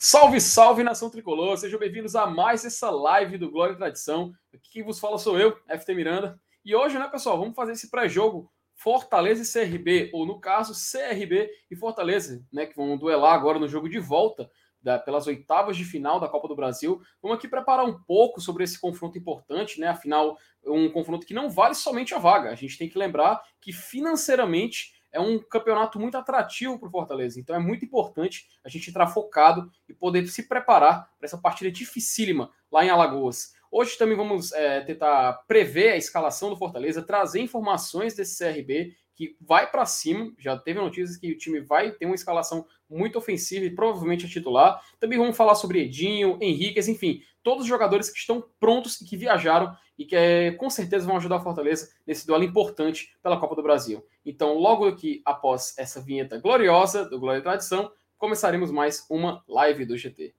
Salve, salve nação tricolor! Sejam bem-vindos a mais essa live do Glória e Tradição. Aqui quem vos fala sou eu, FT Miranda. E hoje, né, pessoal, vamos fazer esse pré-jogo Fortaleza e CRB, ou no caso, CRB e Fortaleza, né, que vão duelar agora no jogo de volta da, pelas oitavas de final da Copa do Brasil. Vamos aqui preparar um pouco sobre esse confronto importante, né? Afinal, um confronto que não vale somente a vaga. A gente tem que lembrar que financeiramente é um campeonato muito atrativo para o Fortaleza. Então é muito importante a gente entrar focado e poder se preparar para essa partida dificílima lá em Alagoas. Hoje também vamos é, tentar prever a escalação do Fortaleza, trazer informações desse CRB que vai para cima. Já teve notícias que o time vai ter uma escalação muito ofensiva e provavelmente a titular. Também vamos falar sobre Edinho, Henriquez, enfim, todos os jogadores que estão prontos e que viajaram e que é, com certeza vão ajudar a Fortaleza nesse duelo importante pela Copa do Brasil. Então, logo aqui após essa vinheta gloriosa do Glória e Tradição, começaremos mais uma live do GT.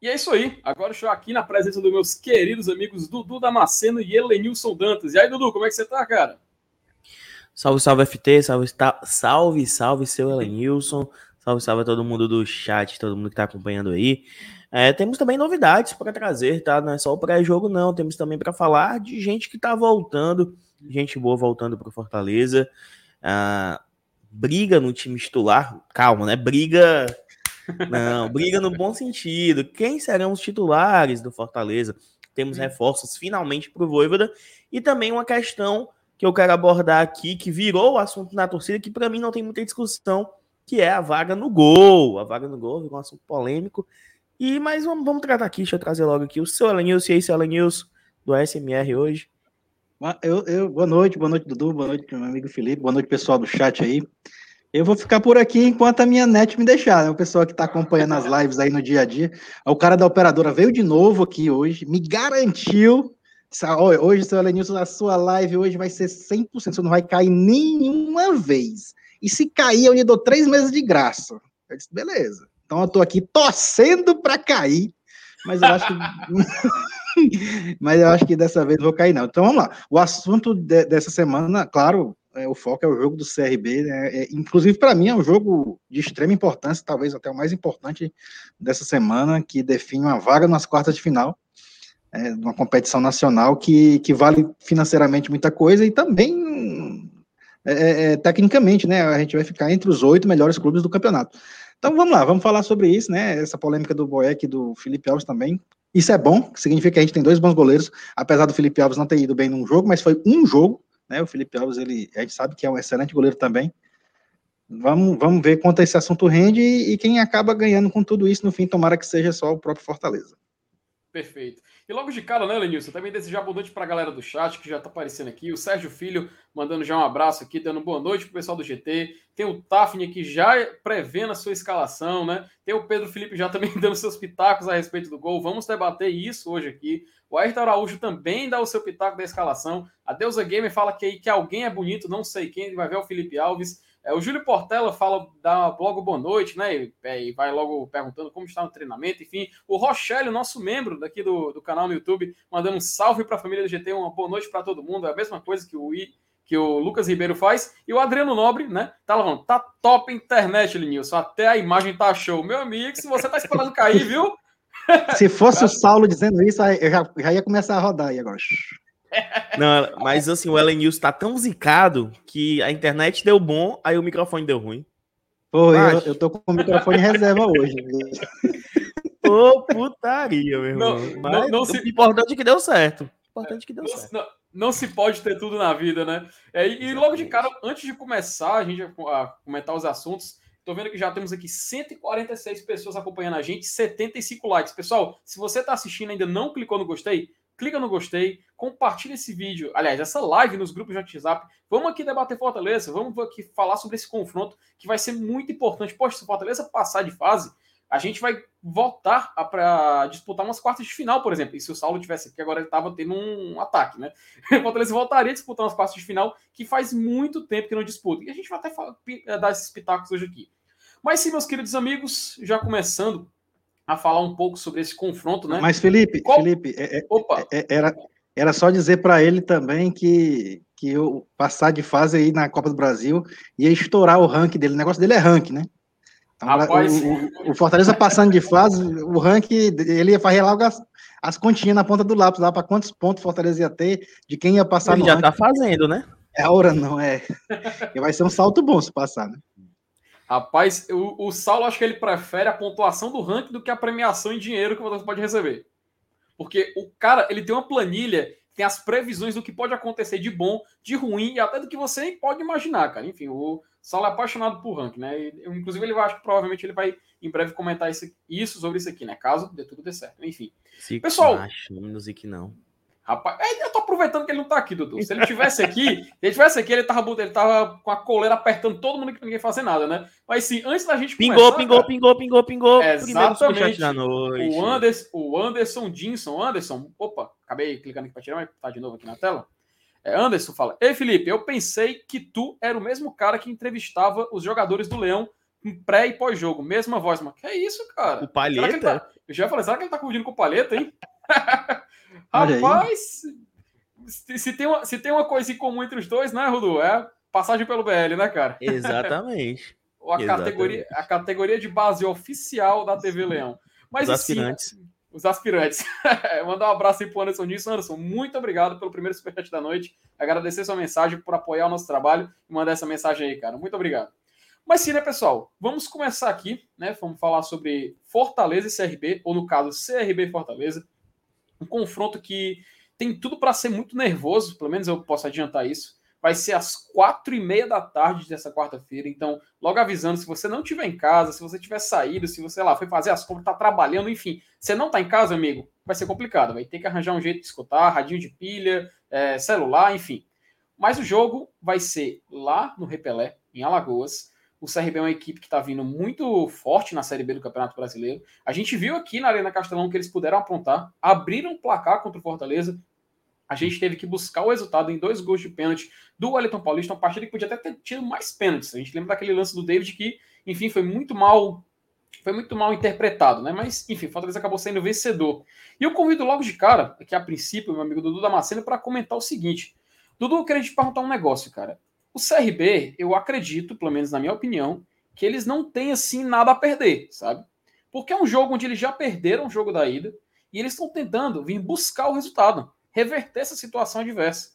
E é isso aí. Agora estou aqui na presença dos meus queridos amigos Dudu Damasceno e Helenilson Dantas. E aí, Dudu, como é que você tá, cara? Salve, salve FT, salve, salve, salve seu Helenilson, salve, salve a todo mundo do chat, todo mundo que está acompanhando aí. É, temos também novidades para trazer, tá? Não é só o pré-jogo, não. Temos também para falar de gente que está voltando, gente boa voltando para Fortaleza. Ah, briga no time titular, calma, né? Briga não, briga no bom sentido. Quem serão os titulares do Fortaleza? Temos hum. reforços finalmente para o Voivoda e também uma questão que eu quero abordar aqui, que virou o assunto na torcida, que para mim não tem muita discussão, que é a vaga no gol. A vaga no gol virou um assunto polêmico. E mas vamos, vamos tratar aqui, deixa eu trazer logo aqui o seu Alanils, e aí, seu Alanils, do SMR hoje. Eu, eu, boa noite, boa noite, Dudu, boa noite, meu amigo Felipe, boa noite, pessoal do chat aí. Eu vou ficar por aqui enquanto a minha net me deixar, né? O pessoal que está acompanhando as lives aí no dia a dia. O cara da operadora veio de novo aqui hoje, me garantiu. Hoje, seu Elenilson, a sua live hoje vai ser 100%, você não vai cair nenhuma vez. E se cair, eu lhe dou três meses de graça. Eu disse, beleza. Então eu estou aqui torcendo para cair, mas eu acho que. mas eu acho que dessa vez não vou cair, não. Então vamos lá. O assunto de, dessa semana, claro, é, o foco é o jogo do CRB, né? É, inclusive para mim é um jogo de extrema importância, talvez até o mais importante dessa semana, que define uma vaga nas quartas de final, é, uma competição nacional que, que vale financeiramente muita coisa e também é, é, é, tecnicamente, né? A gente vai ficar entre os oito melhores clubes do campeonato. Então vamos lá, vamos falar sobre isso, né? Essa polêmica do Boeck e do Felipe Alves também. Isso é bom, significa que a gente tem dois bons goleiros, apesar do Felipe Alves não ter ido bem num jogo, mas foi um jogo, né? O Felipe Alves, ele, a gente sabe que é um excelente goleiro também. Vamos, vamos ver quanto esse assunto rende e, e quem acaba ganhando com tudo isso no fim, tomara que seja só o próprio Fortaleza. Perfeito. E logo de cara, né, Lenilson? Também desejar boa noite para a galera do chat que já está aparecendo aqui. O Sérgio Filho mandando já um abraço aqui, dando boa noite pro pessoal do GT. Tem o Tafni aqui já prevendo a sua escalação, né? Tem o Pedro Felipe já também dando seus pitacos a respeito do gol. Vamos debater isso hoje aqui. O Ayrton Araújo também dá o seu pitaco da escalação. A Deusa Gamer fala que, que alguém é bonito, não sei quem, vai ver o Felipe Alves. É, o Júlio Portela fala, dá logo boa noite, né? E, é, e, vai logo perguntando como está no treinamento, enfim. O Rochelle, nosso membro daqui do, do canal no YouTube, mandando um salve para a família do GT, uma boa noite para todo mundo. É a mesma coisa que o, que o Lucas Ribeiro faz. E o Adriano Nobre, né? Tá falando, tá top internet, Linilson. Até a imagem tá show. Meu amigo, se você tá esperando cair, viu? Se fosse o Saulo dizendo isso, eu já, já ia começar a rodar aí agora. Não, mas assim, o Ellen News tá tão zicado que a internet deu bom, aí o microfone deu ruim. Pô, eu, eu, tô com o microfone em reserva hoje. Ô, putaria, meu irmão. Não, mas não, não se... importante é que deu certo. Importante é que deu não, certo. Não, não, se pode ter tudo na vida, né? É, e, logo de cara, antes de começar a gente a comentar os assuntos, tô vendo que já temos aqui 146 pessoas acompanhando a gente, 75 likes. Pessoal, se você tá assistindo e ainda não clicou no gostei, clica no gostei, compartilha esse vídeo, aliás, essa live nos grupos de WhatsApp. Vamos aqui debater Fortaleza, vamos aqui falar sobre esse confronto que vai ser muito importante. Poxa, se Fortaleza passar de fase, a gente vai voltar para disputar umas quartas de final, por exemplo. E se o Saulo tivesse aqui, agora ele estava tendo um ataque, né? O Fortaleza voltaria a disputar umas quartas de final que faz muito tempo que não disputa. E a gente vai até dar esses pitacos hoje aqui. Mas sim, meus queridos amigos, já começando a falar um pouco sobre esse confronto, né? Mas, Felipe, Qual... Felipe, é, é Opa. É, é, era, era só dizer para ele também que, que o passar de fase aí na Copa do Brasil ia estourar o ranking dele. O negócio dele é ranking, né? Rapaz... o, o, Fortaleza passando de fase, o ranking, ele ia fazer logo as, as continhas na ponta do lápis lá para quantos pontos o Fortaleza ia ter, de quem ia passar ele no já ranking. tá fazendo, né? É a hora, não é. E vai ser um salto bom se passar, né? Rapaz, o, o Saulo acho que ele prefere a pontuação do ranking do que a premiação em dinheiro que você pode receber. Porque o cara, ele tem uma planilha, tem as previsões do que pode acontecer de bom, de ruim e até do que você nem pode imaginar, cara. Enfim, o Saulo é apaixonado por ranking, né? E, inclusive, ele vai, acho que provavelmente ele vai em breve comentar isso, isso sobre isso aqui, né? Caso dê tudo dê certo. Enfim. Se Pessoal. Não que não. Rapaz, é, eu tô aproveitando que ele não tá aqui, Dudu. Se ele tivesse aqui, se ele tivesse aqui, ele tava, ele tava com a coleira apertando todo mundo que ninguém fazer nada, né? Mas sim, antes da gente pingou, começar... Pingou, cara, pingou, pingou, pingou, Exatamente. O Anderson, o Anderson Dinson, Anderson, opa, acabei clicando aqui pra tirar, mas tá de novo aqui na tela. É, Anderson fala, Ei, Felipe, eu pensei que tu era o mesmo cara que entrevistava os jogadores do Leão em pré e pós-jogo. Mesma voz, mano. Que é isso, cara? O Palheta? Tá... Eu já falei, será que ele tá confundindo com o Palheta, hein? Rapaz, se, se, tem uma, se tem uma coisa em comum entre os dois, né, Rudu? É passagem pelo BL, né, cara? Exatamente. a, Exatamente. Categoria, a categoria de base oficial da TV Leão. Mas, os aspirantes. Sim, os aspirantes. Mandar um abraço aí pro Anderson disso. Anderson, muito obrigado pelo primeiro superchat da noite. Agradecer sua mensagem por apoiar o nosso trabalho e mandar essa mensagem aí, cara. Muito obrigado. Mas sim, né, pessoal? Vamos começar aqui, né? Vamos falar sobre Fortaleza e CRB, ou no caso, CRB e Fortaleza. Um confronto que tem tudo para ser muito nervoso, pelo menos eu posso adiantar isso. Vai ser às quatro e meia da tarde dessa quarta-feira. Então, logo avisando, se você não estiver em casa, se você tiver saído, se você lá foi fazer as compras, está trabalhando, enfim, você não está em casa, amigo, vai ser complicado. Vai ter que arranjar um jeito de escutar, radinho de pilha, é, celular, enfim. Mas o jogo vai ser lá no Repelé, em Alagoas. O CRB é uma equipe que está vindo muito forte na Série B do Campeonato Brasileiro. A gente viu aqui na Arena Castelão que eles puderam aprontar, abriram o placar contra o Fortaleza. A gente teve que buscar o resultado em dois gols de pênalti do Wellington Paulista, uma partida que podia até ter tido mais pênaltis. A gente lembra daquele lance do David que, enfim, foi muito mal foi muito mal interpretado, né? Mas, enfim, o Fortaleza acabou sendo vencedor. E eu convido logo de cara, aqui a princípio, meu amigo Dudu Damasceno, para comentar o seguinte. Dudu, eu queria te perguntar um negócio, cara. O CRB, eu acredito, pelo menos na minha opinião, que eles não têm assim nada a perder, sabe? Porque é um jogo onde eles já perderam o jogo da ida e eles estão tentando vir buscar o resultado, reverter essa situação adversa.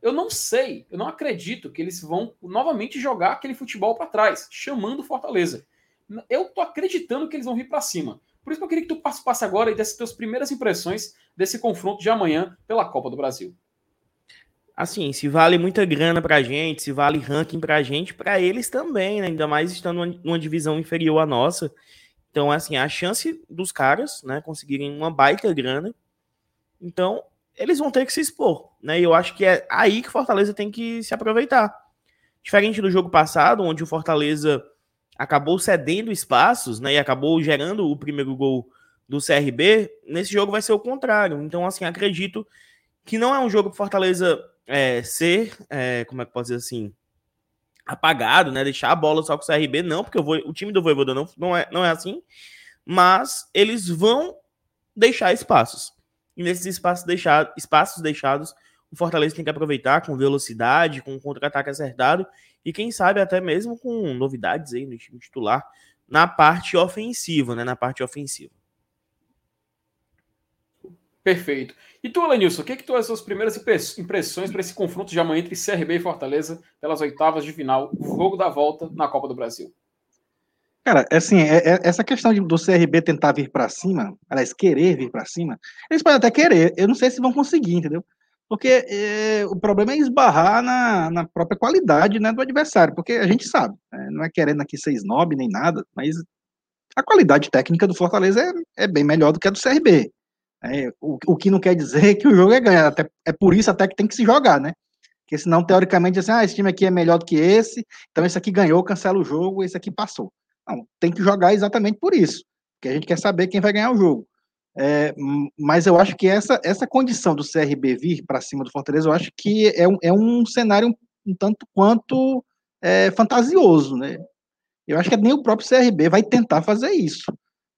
Eu não sei, eu não acredito que eles vão novamente jogar aquele futebol para trás, chamando Fortaleza. Eu tô acreditando que eles vão vir para cima. Por isso que eu queria que tu participasse agora e desse tuas primeiras impressões desse confronto de amanhã pela Copa do Brasil assim, se vale muita grana pra gente, se vale ranking pra gente, pra eles também, né? Ainda mais estando numa divisão inferior à nossa. Então, assim, a chance dos caras, né, conseguirem uma baita grana, então eles vão ter que se expor, né? E eu acho que é aí que o Fortaleza tem que se aproveitar. Diferente do jogo passado, onde o Fortaleza acabou cedendo espaços, né, e acabou gerando o primeiro gol do CRB, nesse jogo vai ser o contrário. Então, assim, acredito que não é um jogo pro Fortaleza é, ser, é, como é que pode dizer assim, apagado, né? Deixar a bola só com o CRB, não, porque vou, o time do Voivoda não, não, é, não é assim, mas eles vão deixar espaços. E nesses espaços, deixado, espaços deixados, o Fortaleza tem que aproveitar com velocidade, com contra-ataque acertado e quem sabe até mesmo com novidades aí no time titular na parte ofensiva, né? Na parte ofensiva. Perfeito. E tu, Lenilson, o que, que tu as suas primeiras impressões para esse confronto de amanhã entre CRB e Fortaleza pelas oitavas de final, o jogo da volta na Copa do Brasil? Cara, é assim, é, é, essa questão de, do CRB tentar vir para cima, aliás, querer vir para cima, eles podem até querer, eu não sei se vão conseguir, entendeu? Porque é, o problema é esbarrar na, na própria qualidade né, do adversário, porque a gente sabe, né, não é querendo aqui ser snob nem nada, mas a qualidade técnica do Fortaleza é, é bem melhor do que a do CRB. É, o, o que não quer dizer que o jogo é ganhar, até, é por isso até que tem que se jogar, né? Porque senão, teoricamente, assim, ah, esse time aqui é melhor do que esse, então esse aqui ganhou, cancela o jogo, esse aqui passou. Não, tem que jogar exatamente por isso, porque a gente quer saber quem vai ganhar o jogo. É, mas eu acho que essa, essa condição do CRB vir para cima do Fortaleza, eu acho que é um, é um cenário um, um tanto quanto é, fantasioso, né? Eu acho que nem o próprio CRB vai tentar fazer isso.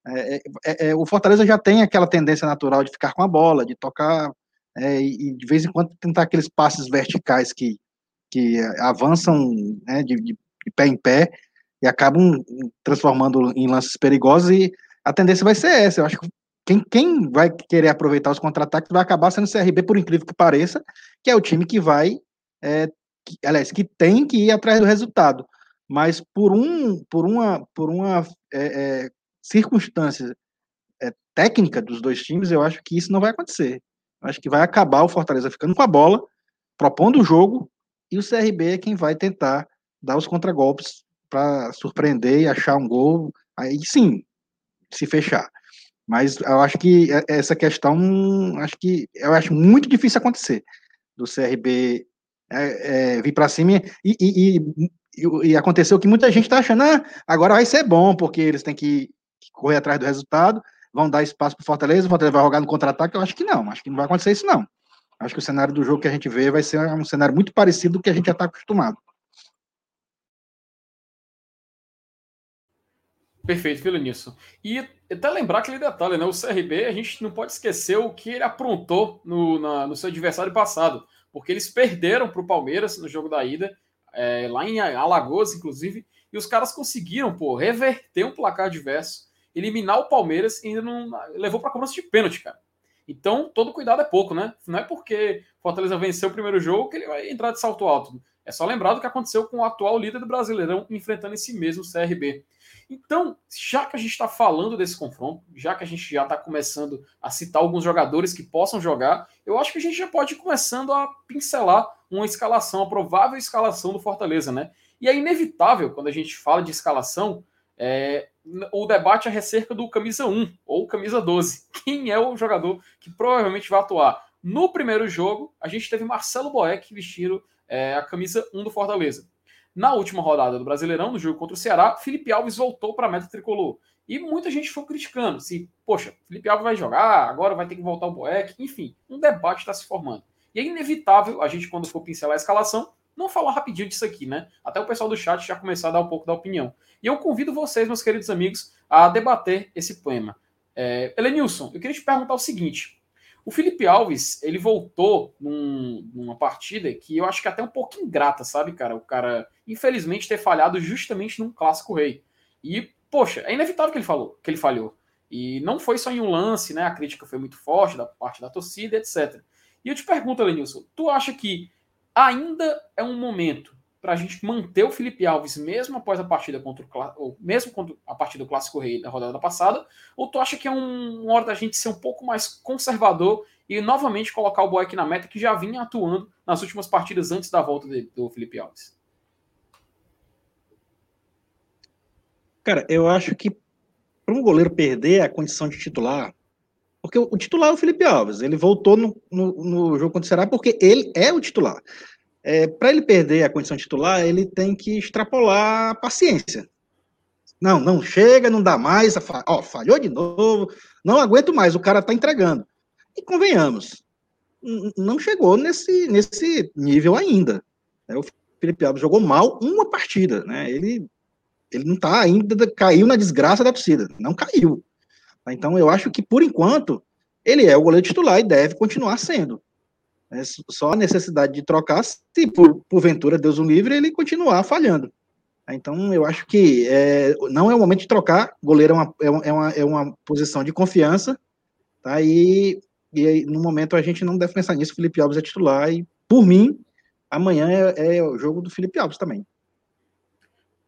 É, é, é, é, o Fortaleza já tem aquela tendência natural de ficar com a bola, de tocar e de vez em quando tentar aqueles passes verticais que, que avançam né, de, de, pé em pé e acabam transformando em lances perigosos e a tendência vai ser essa. Eu acho que quem, quem vai querer aproveitar os contra-ataques vai acabar sendo o CRB, por incrível que pareça, que é o time que vai, é, que, aliás, que tem que ir atrás do resultado. Mas por, um, por uma, por uma é, é, circunstância é, técnica dos dois times, eu acho que isso não vai acontecer. Eu acho que vai acabar o Fortaleza ficando com a bola, propondo o jogo, e o CRB é quem vai tentar dar os contragolpes para surpreender e achar um gol. Aí sim, se fechar. Mas eu acho que essa questão, acho que eu acho muito difícil acontecer do CRB é, é, vir para cima e, e, e, e, aconteceu que muita gente está achando, ah, agora vai ser bom, porque eles têm que correr atrás do resultado, vão dar espaço para Fortaleza, o Fortaleza vai jogar no contra-ataque. Eu acho que não, acho que não vai acontecer isso, não. Acho que o cenário do jogo que a gente vê vai ser um cenário muito parecido do que a gente já está acostumado. Perfeito, nisso. E até lembrar aquele detalhe, né? O CRB, a gente não pode esquecer o que ele aprontou no, na, no seu adversário passado, porque eles perderam para o Palmeiras no jogo da ida, é, lá em Alagoas, inclusive, e os caras conseguiram, pô, reverter um placar adverso, eliminar o Palmeiras e ainda não levou para cobrança de pênalti, cara. Então, todo cuidado é pouco, né? Não é porque Fortaleza venceu o primeiro jogo que ele vai entrar de salto alto. É só lembrar do que aconteceu com o atual líder do Brasileirão enfrentando esse mesmo CRB. Então, já que a gente está falando desse confronto, já que a gente já está começando a citar alguns jogadores que possam jogar, eu acho que a gente já pode ir começando a pincelar uma escalação, a provável escalação do Fortaleza, né? E é inevitável, quando a gente fala de escalação, é, o debate é acerca do camisa 1 ou camisa 12. Quem é o jogador que provavelmente vai atuar? No primeiro jogo, a gente teve Marcelo Boeck vestindo é, a camisa 1 do Fortaleza. Na última rodada do Brasileirão, no jogo contra o Ceará, Felipe Alves voltou para a meta tricolor. E muita gente foi criticando se, poxa, Felipe Alves vai jogar, agora vai ter que voltar o Boeck. Enfim, um debate está se formando. E é inevitável a gente, quando for pincelar a escalação, não falar rapidinho disso aqui, né? Até o pessoal do chat já começar a dar um pouco da opinião. E eu convido vocês, meus queridos amigos, a debater esse poema. É, Elenilson, eu queria te perguntar o seguinte: o Felipe Alves, ele voltou num, numa partida que eu acho que é até um pouco ingrata, sabe, cara? O cara, infelizmente, ter falhado justamente num clássico rei. E, poxa, é inevitável que ele falou, que ele falhou. E não foi só em um lance, né? A crítica foi muito forte da parte da torcida, etc. E eu te pergunto, Lenilson, tu acha que ainda é um momento para a gente manter o Felipe Alves mesmo após a partida contra o ou mesmo a partida do Clássico Rei da rodada passada, ou tu acha que é um, uma hora da gente ser um pouco mais conservador e novamente colocar o Boeck na meta que já vinha atuando nas últimas partidas antes da volta de, do Felipe Alves? Cara, eu acho que para um goleiro perder a condição de titular, porque o, titular é o Felipe Alves, ele voltou no, no, no jogo contra o Ceará porque ele é o titular é, para ele perder a condição titular, ele tem que extrapolar a paciência. Não, não chega, não dá mais, ó, falhou de novo, não aguento mais, o cara está entregando. E convenhamos, não chegou nesse, nesse nível ainda. É, o Felipe Alves jogou mal uma partida, né? Ele, ele não está ainda, caiu na desgraça da torcida, não caiu. Então eu acho que, por enquanto, ele é o goleiro titular e deve continuar sendo. É só a necessidade de trocar se, por, porventura, Deus o livre, ele continuar falhando. Então, eu acho que é, não é o momento de trocar. Goleiro é uma, é uma, é uma é posição de confiança, tá? E, e aí, no momento a gente não deve pensar nisso. Felipe Alves é titular e, por mim, amanhã é, é o jogo do Felipe Alves também.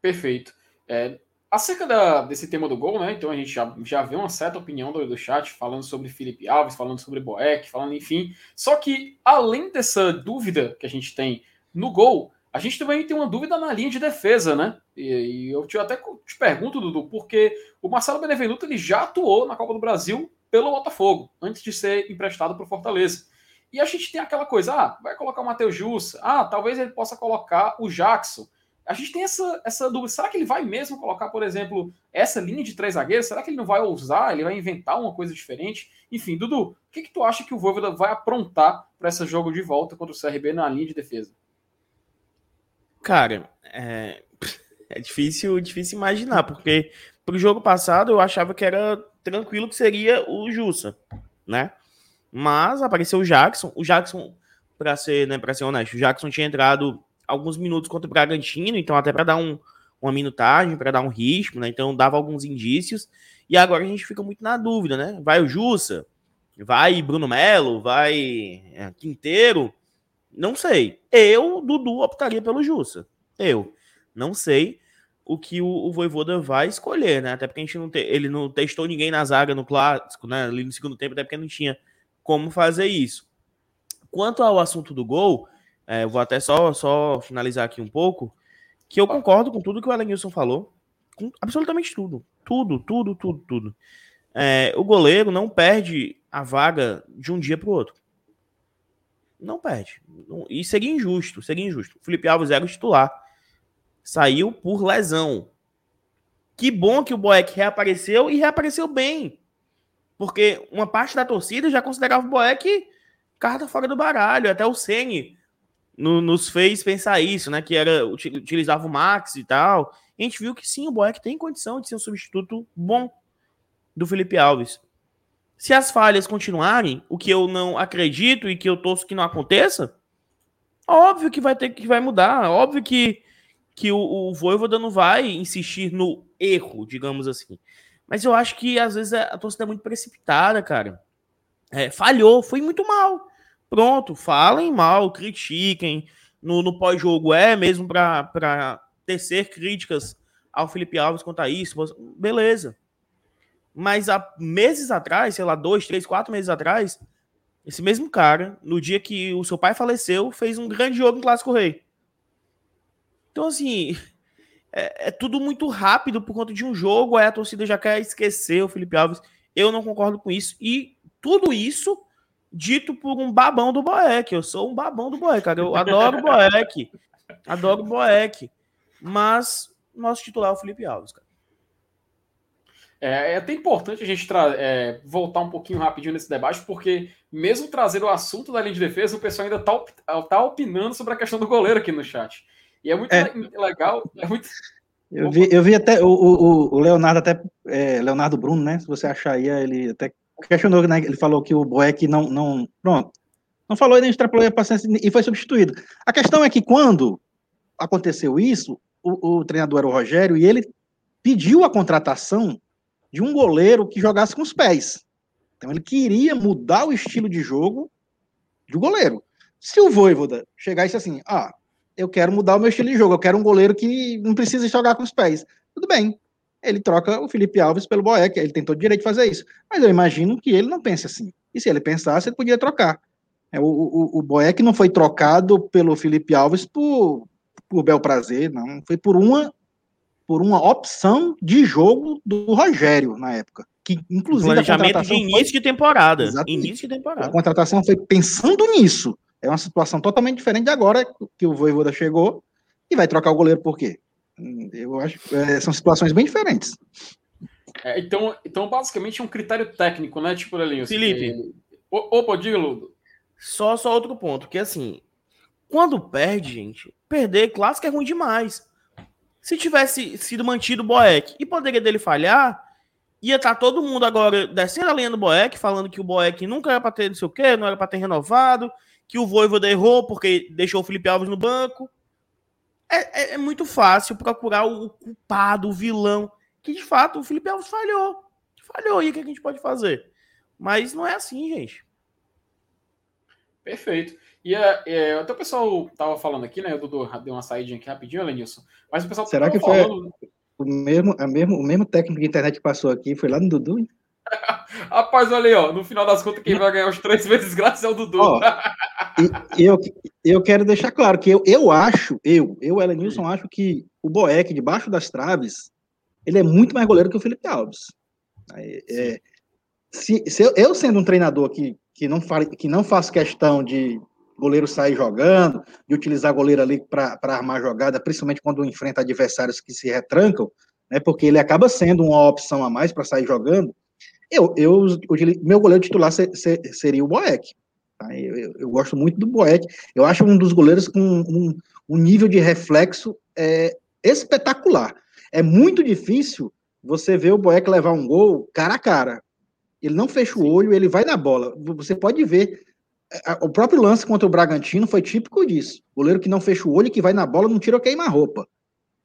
Perfeito. É, Acerca da, desse tema do gol, né? Então a gente já, já vê uma certa opinião do, do chat falando sobre Felipe Alves, falando sobre Boeck, falando enfim. Só que além dessa dúvida que a gente tem no gol, a gente também tem uma dúvida na linha de defesa, né? E, e eu te, até te pergunto, Dudu, porque o Marcelo Benevenuto ele já atuou na Copa do Brasil pelo Botafogo, antes de ser emprestado para o Fortaleza. E a gente tem aquela coisa, ah, vai colocar o Matheus Jussa, ah, talvez ele possa colocar o Jackson a gente tem essa, essa dúvida. Será que ele vai mesmo colocar, por exemplo, essa linha de três zagueiros? Será que ele não vai ousar? Ele vai inventar uma coisa diferente? Enfim, Dudu, o que, que tu acha que o Voivoda vai aprontar para esse jogo de volta contra o CRB na linha de defesa? Cara, é... É difícil, difícil imaginar, porque pro jogo passado eu achava que era tranquilo que seria o Jussa, né? Mas apareceu o Jackson. O Jackson, para ser, né, para ser honesto, o Jackson tinha entrado alguns minutos contra o Bragantino, então até para dar um, uma minutagem, para dar um ritmo, né? Então dava alguns indícios. E agora a gente fica muito na dúvida, né? Vai o Jussa? Vai Bruno Melo? Vai é, Quinteiro? Não sei. Eu, Dudu, optaria pelo Jussa. Eu. Não sei o que o, o Voivoda vai escolher, né? Até porque a gente não te, ele não testou ninguém na zaga no clássico, né? Ali no segundo tempo, até porque não tinha como fazer isso. Quanto ao assunto do gol, é, vou até só, só finalizar aqui um pouco, que eu concordo com tudo que o Elenilson falou, com absolutamente tudo. Tudo, tudo, tudo, tudo. É, o goleiro não perde a vaga de um dia para o outro. Não perde. E seria injusto, seria injusto. O Felipe Alves era o titular. Saiu por lesão. Que bom que o Boeck reapareceu e reapareceu bem. Porque uma parte da torcida já considerava o Boeck carta fora do baralho. Até o Sene no, nos fez pensar isso, né? Que era utilizava o Max e tal. E a gente viu que sim, o Boeck tem condição de ser um substituto bom do Felipe Alves. Se as falhas continuarem, o que eu não acredito e que eu torço que não aconteça, óbvio que vai ter que vai mudar. Óbvio que, que o, o Voivoda não vai insistir no erro, digamos assim. Mas eu acho que às vezes a torcida é muito precipitada, cara. É, falhou, foi muito mal. Pronto, falem mal, critiquem. No, no pós-jogo é mesmo para tecer críticas ao Felipe Alves quanto a isso. Beleza. Mas há meses atrás, sei lá, dois, três, quatro meses atrás, esse mesmo cara, no dia que o seu pai faleceu, fez um grande jogo em Clássico Rei. Então, assim, é, é, tudo muito rápido por conta de um jogo, aí a torcida já quer esquecer o Felipe Alves. Eu não concordo com isso. E tudo isso dito por um babão do Boeck. Eu sou um babão do Boeck, cara. Eu adoro o Boeck. Adoro o Boeck. Mas nosso titular é o Felipe Alves, cara. É, é até importante a gente é, voltar um pouquinho rapidinho nesse debate, porque mesmo trazer o assunto da linha de defesa, o pessoal ainda está tá opinando sobre a questão do goleiro aqui no chat. E é muito é. legal, é muito... Eu vi, eu vi até o, o, o Leonardo, até é, Leonardo Bruno, né? Se você achar aí, ele até questionou, né? Ele falou que o Boeck não, não. Pronto. Não falou e nem extrapolou a paciência e foi substituído. A questão é que quando aconteceu isso, o, o treinador era o Rogério e ele pediu a contratação de um goleiro que jogasse com os pés. Então ele queria mudar o estilo de jogo do goleiro. Se o Voivoda chegasse assim, ah, eu quero mudar o meu estilo de jogo, eu quero um goleiro que não precisa jogar com os pés. Tudo bem. Ele troca o Felipe Alves pelo Boeck, ele tem todo o direito de fazer isso. Mas eu imagino que ele não pense assim. E se ele pensasse, ele podia trocar. É, o, o, o Boeck não foi trocado pelo Felipe Alves por, por bel prazer, não. Foi por uma por uma opção de jogo do Rogério na época. Que, inclusive, planejamento de início foi... de temporada. Início de temporada. A contratação foi pensando nisso. É uma situação totalmente diferente de agora que o Voivoda chegou e vai trocar o goleiro por quê? Eu acho que é, são situações bem diferentes. É, então, então, basicamente, é um critério técnico, né? Tipo, Lelinho. Felipe. Que... Opa, diga, Ludo. Só, só outro ponto, que assim, quando perde, gente, perder clássico é ruim demais. Se tivesse sido mantido o Boeck e poderia dele falhar, ia estar tá todo mundo agora descendo a linha do Boeck, falando que o Boeck nunca era para ter não sei o quê, não era para ter renovado, que o Voivoda errou porque deixou o Felipe Alves no banco. É, é, é, muito fácil procurar o culpado, o vilão, que de fato o Felipe Alves falhou. Falhou, e o que a gente pode fazer? Mas não é assim, gente. Perfeito. E é, é, até o pessoal tava falando aqui, né? O Dudu deu uma saída aqui rapidinho, Elenilson. Mas o pessoal Será que foi falando... o, mesmo, a mesmo, o mesmo técnico de internet que passou aqui? Foi lá no Dudu? Rapaz, olha aí, ó. No final das contas, quem vai ganhar os três vezes grátis é o Dudu. Ó, eu, eu quero deixar claro que eu, eu acho, eu, eu, Elenilson, acho que o Boeck, debaixo das traves, ele é muito mais goleiro que o Felipe Alves. É, se, se eu, eu, sendo um treinador que, que, não fale, que não faz questão de goleiro sair jogando, de utilizar goleiro ali para armar jogada, principalmente quando enfrenta adversários que se retrancam, né, porque ele acaba sendo uma opção a mais para sair jogando. Eu, eu, meu goleiro titular ser, ser, seria o Boeck. Tá? Eu, eu, eu, gosto muito do Boeck. Eu acho um dos goleiros com um, um nível de reflexo é, espetacular. É muito difícil você ver o Boeck levar um gol cara a cara. Ele não fecha o olho, ele vai na bola. Você pode ver. O próprio lance contra o Bragantino foi típico disso. O goleiro que não fecha o olho, que vai na bola, não tira o queima-roupa.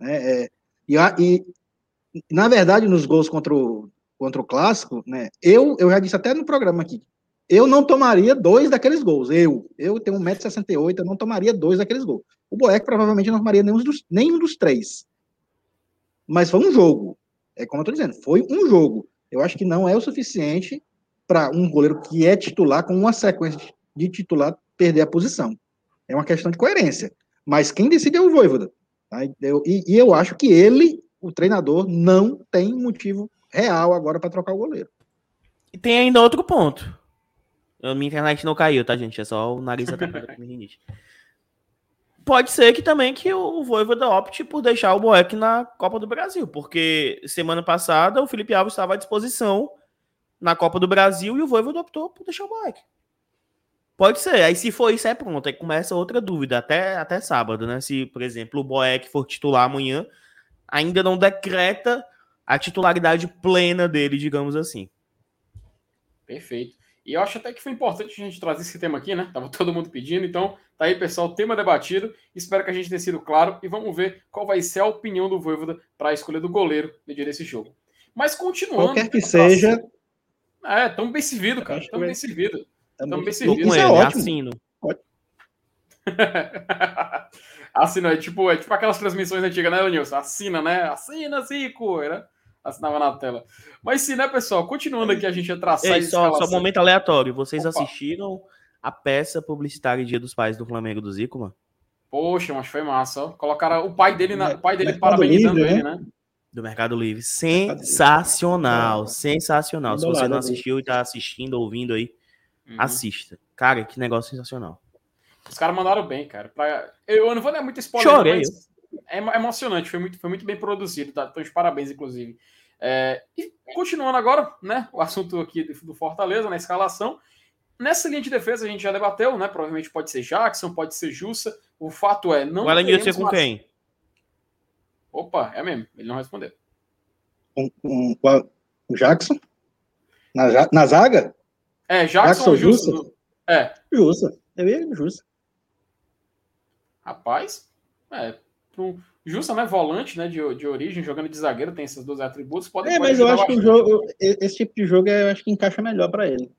É, é, e, e, na verdade, nos gols contra o, contra o Clássico, né, eu, eu já disse até no programa aqui, eu não tomaria dois daqueles gols. Eu, eu tenho 1,68m, eu não tomaria dois daqueles gols. O Boeck provavelmente não tomaria nenhum dos, nenhum dos três. Mas foi um jogo. É como eu estou dizendo, foi um jogo eu acho que não é o suficiente para um goleiro que é titular, com uma sequência de titular, perder a posição. É uma questão de coerência. Mas quem decide é o Voivoda. Tá? Eu, e, e, eu acho que ele, o treinador, não tem motivo real agora para trocar o goleiro. E tem ainda outro ponto. Eu, minha internet não caiu, tá, gente? É só o nariz rinite. Pode ser que também que o Voivoda opte por deixar o Boeck na Copa do Brasil, porque semana passada o Felipe Alves estava à disposição na Copa do Brasil e o Voivoda optou por deixar o Boeck. Pode ser. Aí se for isso, é pronto. Aí começa outra dúvida, até, até sábado, né? Se, por exemplo, o Boeck for titular amanhã, ainda não decreta a titularidade plena dele, digamos assim. Perfeito. E eu acho até que foi importante a gente trazer esse tema aqui, né? Tava todo mundo pedindo, então tá aí, pessoal, tema debatido. Espero que a gente tenha sido claro e vamos ver qual vai ser a opinião do Voivoda para a escolha do goleiro no dia desse jogo. Mas continuando. Qualquer que seja. É, tão bem servido, cara. Tão bem servido. Tão bem servido. Isso é ótimo. Assino. Assina, é tipo, é tipo aquelas transmissões antigas, né, Nilson? Assina, né? Assina, Zico, né? Assinava na tela. Mas sim, né, pessoal? Continuando aqui, a gente ia traçar Ei, só, só um momento aleatório. Vocês Opa. assistiram a peça publicitária Dia dos Pais do Flamengo do Zico, mano? Poxa, mas foi massa. Ó. Colocaram o pai dele, na, o pai dele parabenizando Livre, ele, né? Do Mercado Livre. Sensacional, sensacional. Se você não assistiu e tá assistindo, ouvindo aí, uhum. assista. Cara, que negócio sensacional. Os caras mandaram bem, cara. Pra... Eu não vou dar muito spoiler, Chorei. mas é emocionante, foi muito, foi muito bem produzido, tá? Então, de parabéns, inclusive. É, e continuando agora, né? O assunto aqui do Fortaleza, na escalação. Nessa linha de defesa a gente já debateu, né? Provavelmente pode ser Jackson, pode ser Jussa. O fato é, não. O Alan ser com quem? Opa, é mesmo, ele não respondeu. Com, com, com o Jackson? Na, na zaga? É, Jackson, Jackson Jussa. Jussa. É. Jussa. Eu ia Jussa. Rapaz, é, um justa, né? Volante, né? De, de origem, jogando de zagueiro, tem esses dois atributos. Pode, é, mas eu acho que o jogo, esse tipo de jogo eu acho que encaixa melhor para ele.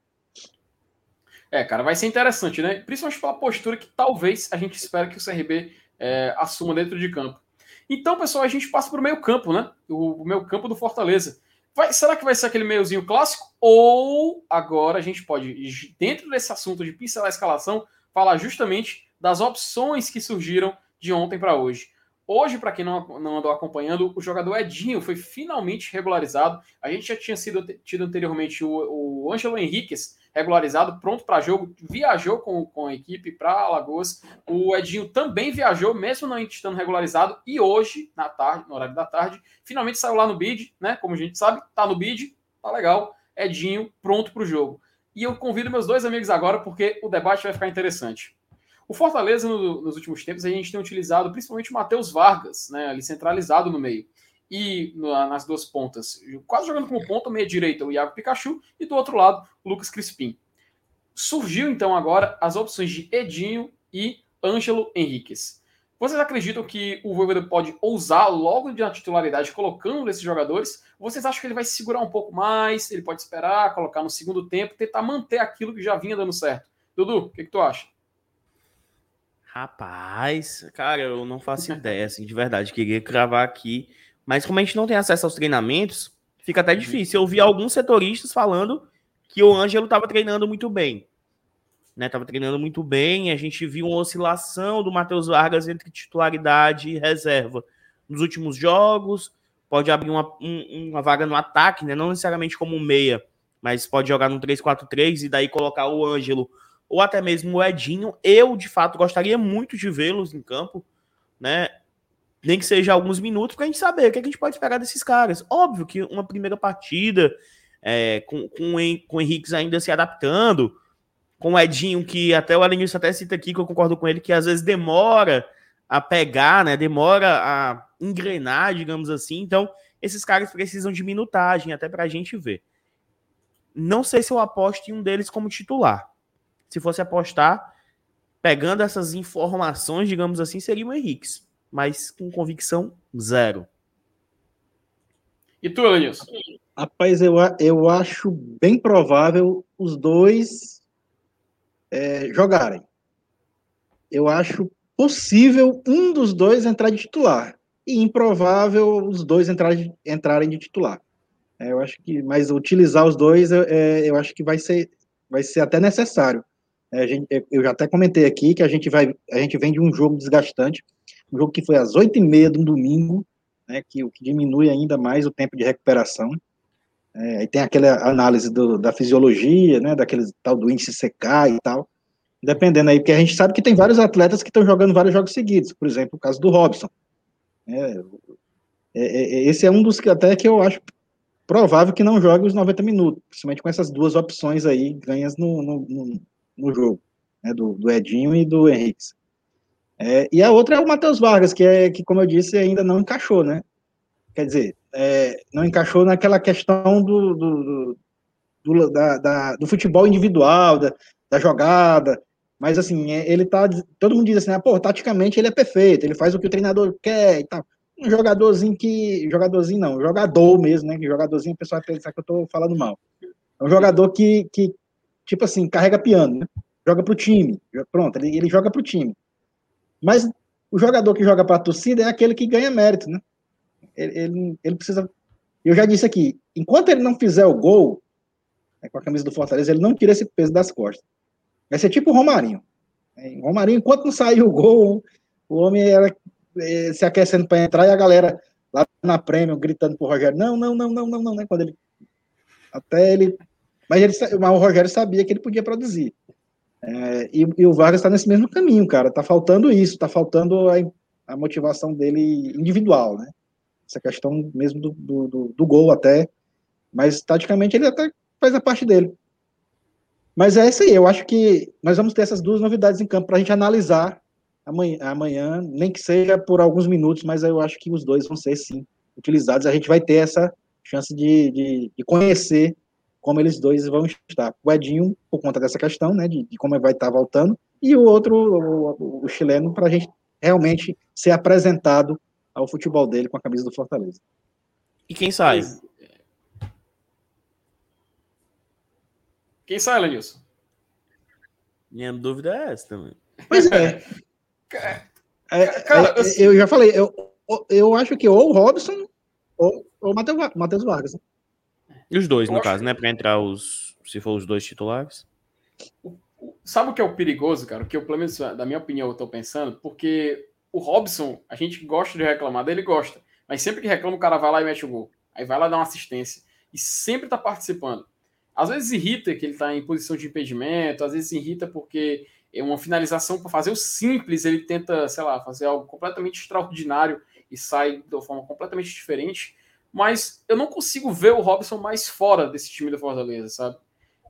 É, cara, vai ser interessante, né? Principalmente pela postura que talvez a gente espera que o CRB é, assuma dentro de campo. Então, pessoal, a gente passa para o meio campo, né? O, o meio campo do Fortaleza. Vai, será que vai ser aquele meiozinho clássico? Ou agora a gente pode, dentro desse assunto de pincelar a escalação, falar justamente das opções que surgiram de ontem para hoje. Hoje, para quem não, não andou acompanhando, o jogador Edinho foi finalmente regularizado. A gente já tinha sido, tido anteriormente o, o Ângelo Henriquez regularizado, pronto para jogo, viajou com, com a equipe para Alagoas. O Edinho também viajou, mesmo não estando regularizado, e hoje, na tarde, no horário da tarde, finalmente saiu lá no bid, né? Como a gente sabe, tá no bid, tá legal. Edinho pronto para o jogo. E eu convido meus dois amigos agora, porque o debate vai ficar interessante. O Fortaleza, no, nos últimos tempos, a gente tem utilizado principalmente o Matheus Vargas, né, ali centralizado no meio. E nas duas pontas, quase jogando como ponta, meia direita, o Iago Pikachu, e do outro lado, o Lucas Crispim. Surgiu então agora as opções de Edinho e Ângelo Henriquez. Vocês acreditam que o Voivoda pode ousar logo de na titularidade colocando esses jogadores? Vocês acham que ele vai se segurar um pouco mais? Ele pode esperar, colocar no segundo tempo, tentar manter aquilo que já vinha dando certo? Dudu, o que, que tu acha? Rapaz, cara, eu não faço ideia, assim, de verdade. Queria cravar aqui. Mas como a gente não tem acesso aos treinamentos, fica até uhum. difícil. Eu vi alguns setoristas falando que o Ângelo estava treinando muito bem. Né, tava treinando muito bem. A gente viu uma oscilação do Matheus Vargas entre titularidade e reserva nos últimos jogos. Pode abrir uma, um, uma vaga no ataque, né? Não necessariamente como meia, mas pode jogar no 3-4-3 e daí colocar o Ângelo ou até mesmo o Edinho. Eu, de fato, gostaria muito de vê-los em campo, né? Nem que seja alguns minutos, para a gente saber o que, é que, a gente pode esperar desses caras. Óbvio que uma primeira partida, é, com, com, com o Henrique ainda se adaptando, com o Edinho, que até o Alenilson até cita aqui, que eu concordo com ele, que às vezes demora a pegar, né? Demora a, engrenar, digamos assim. Então, esses caras precisam de minutagem, até para a gente ver. Não sei se eu aposto em um deles como titular. Se fosse apostar, pegando essas informações, digamos assim, seria o Henrique. Mas com convicção zero. E tu, Elenilson? Rapaz, eu, eu acho bem provável os dois é, jogarem. Eu acho possível um dos dois entrar de titular e improvável os dois entrarem, entrarem de titular. É, eu acho que, mas utilizar os dois, é, eu acho que vai ser, vai ser até necessário. É, gente, eu já até comentei aqui que a gente vai, a gente vem de um jogo desgastante, um jogo que foi às oito e meia do domingo, né, que que diminui ainda mais o tempo de recuperação. É, aí tem aquela análise do, da fisiologia, né, daquele tal do índice CK e tal, dependendo aí, porque a gente sabe que tem vários atletas que estão jogando vários jogos seguidos, por exemplo, o caso do Robson. É, é, é, esse é um dos que até que eu acho provável que não jogue os 90 minutos, principalmente com essas duas opções aí ganhas no, no, no, no jogo, né, do, do, Edinho e do Henrique. É, e a outra é o Matheus Vargas, que, é, que, como eu disse, ainda não encaixou, né? Quer dizer, é, não encaixou naquela questão do, do, do, da, da, do futebol individual, da, da jogada, mas assim, é, ele tá. Todo mundo diz assim, ah, pô, taticamente ele é perfeito, ele faz o que o treinador quer e tal. Um jogadorzinho que. Jogadorzinho não, jogador mesmo, né? Que jogadorzinho, o pessoal vai pensar que eu tô falando mal. É um jogador que, que tipo assim, carrega piano, né? Joga pro time. Pronto, ele, ele joga pro time. Mas o jogador que joga pra torcida é aquele que ganha mérito, né? Ele, ele, ele precisa. Eu já disse aqui, enquanto ele não fizer o gol, né, com a camisa do Fortaleza, ele não tira esse peso das costas. Vai ser tipo o Romarinho. É, o Romarinho, enquanto não saiu o gol, o homem era é, se aquecendo para entrar e a galera lá na prêmio gritando pro Rogério: não, não, não, não, não, não, né? Quando ele. Até ele. Mas, ele, mas o Rogério sabia que ele podia produzir. É, e, e, o Vargas está nesse mesmo caminho, cara. Tá faltando isso, tá faltando a, a, motivação dele individual, né? Essa questão mesmo do, do, do, do gol até. Mas, taticamente, ele até faz a parte dele. Mas é isso aí, eu acho que nós vamos ter essas duas novidades em campo para a gente analisar amanhã, amanhã, nem que seja por alguns minutos, mas eu acho que os dois vão ser sim utilizados. A gente vai ter essa chance de, de, de conhecer como eles dois vão estar. O Edinho, por conta dessa questão, né, de, de como ele vai estar voltando, e o outro, o, o chileno, para a gente realmente ser apresentado ao futebol dele com a camisa do Fortaleza. E quem sai? Quem sai, Lenilson? Minha dúvida é essa também. Pois é. é, é Cara, é, eu... eu já falei, eu, eu acho que ou o Robson ou o Matheus Vargas. E os dois, eu no caso, que... né? Para entrar os. Se for os dois titulares. Sabe o que é o perigoso, cara? O que eu, pelo menos, da minha opinião, eu tô pensando? Porque o Robson, a gente gosta de reclamar dele, gosta. Mas sempre que reclama, o cara vai lá e mete o gol. Aí vai lá dar uma assistência. E sempre tá participando. Às vezes irrita que ele está em posição de impedimento, às vezes irrita porque é uma finalização para fazer o simples, ele tenta, sei lá, fazer algo completamente extraordinário e sai de uma forma completamente diferente. Mas eu não consigo ver o Robson mais fora desse time do Fortaleza, sabe?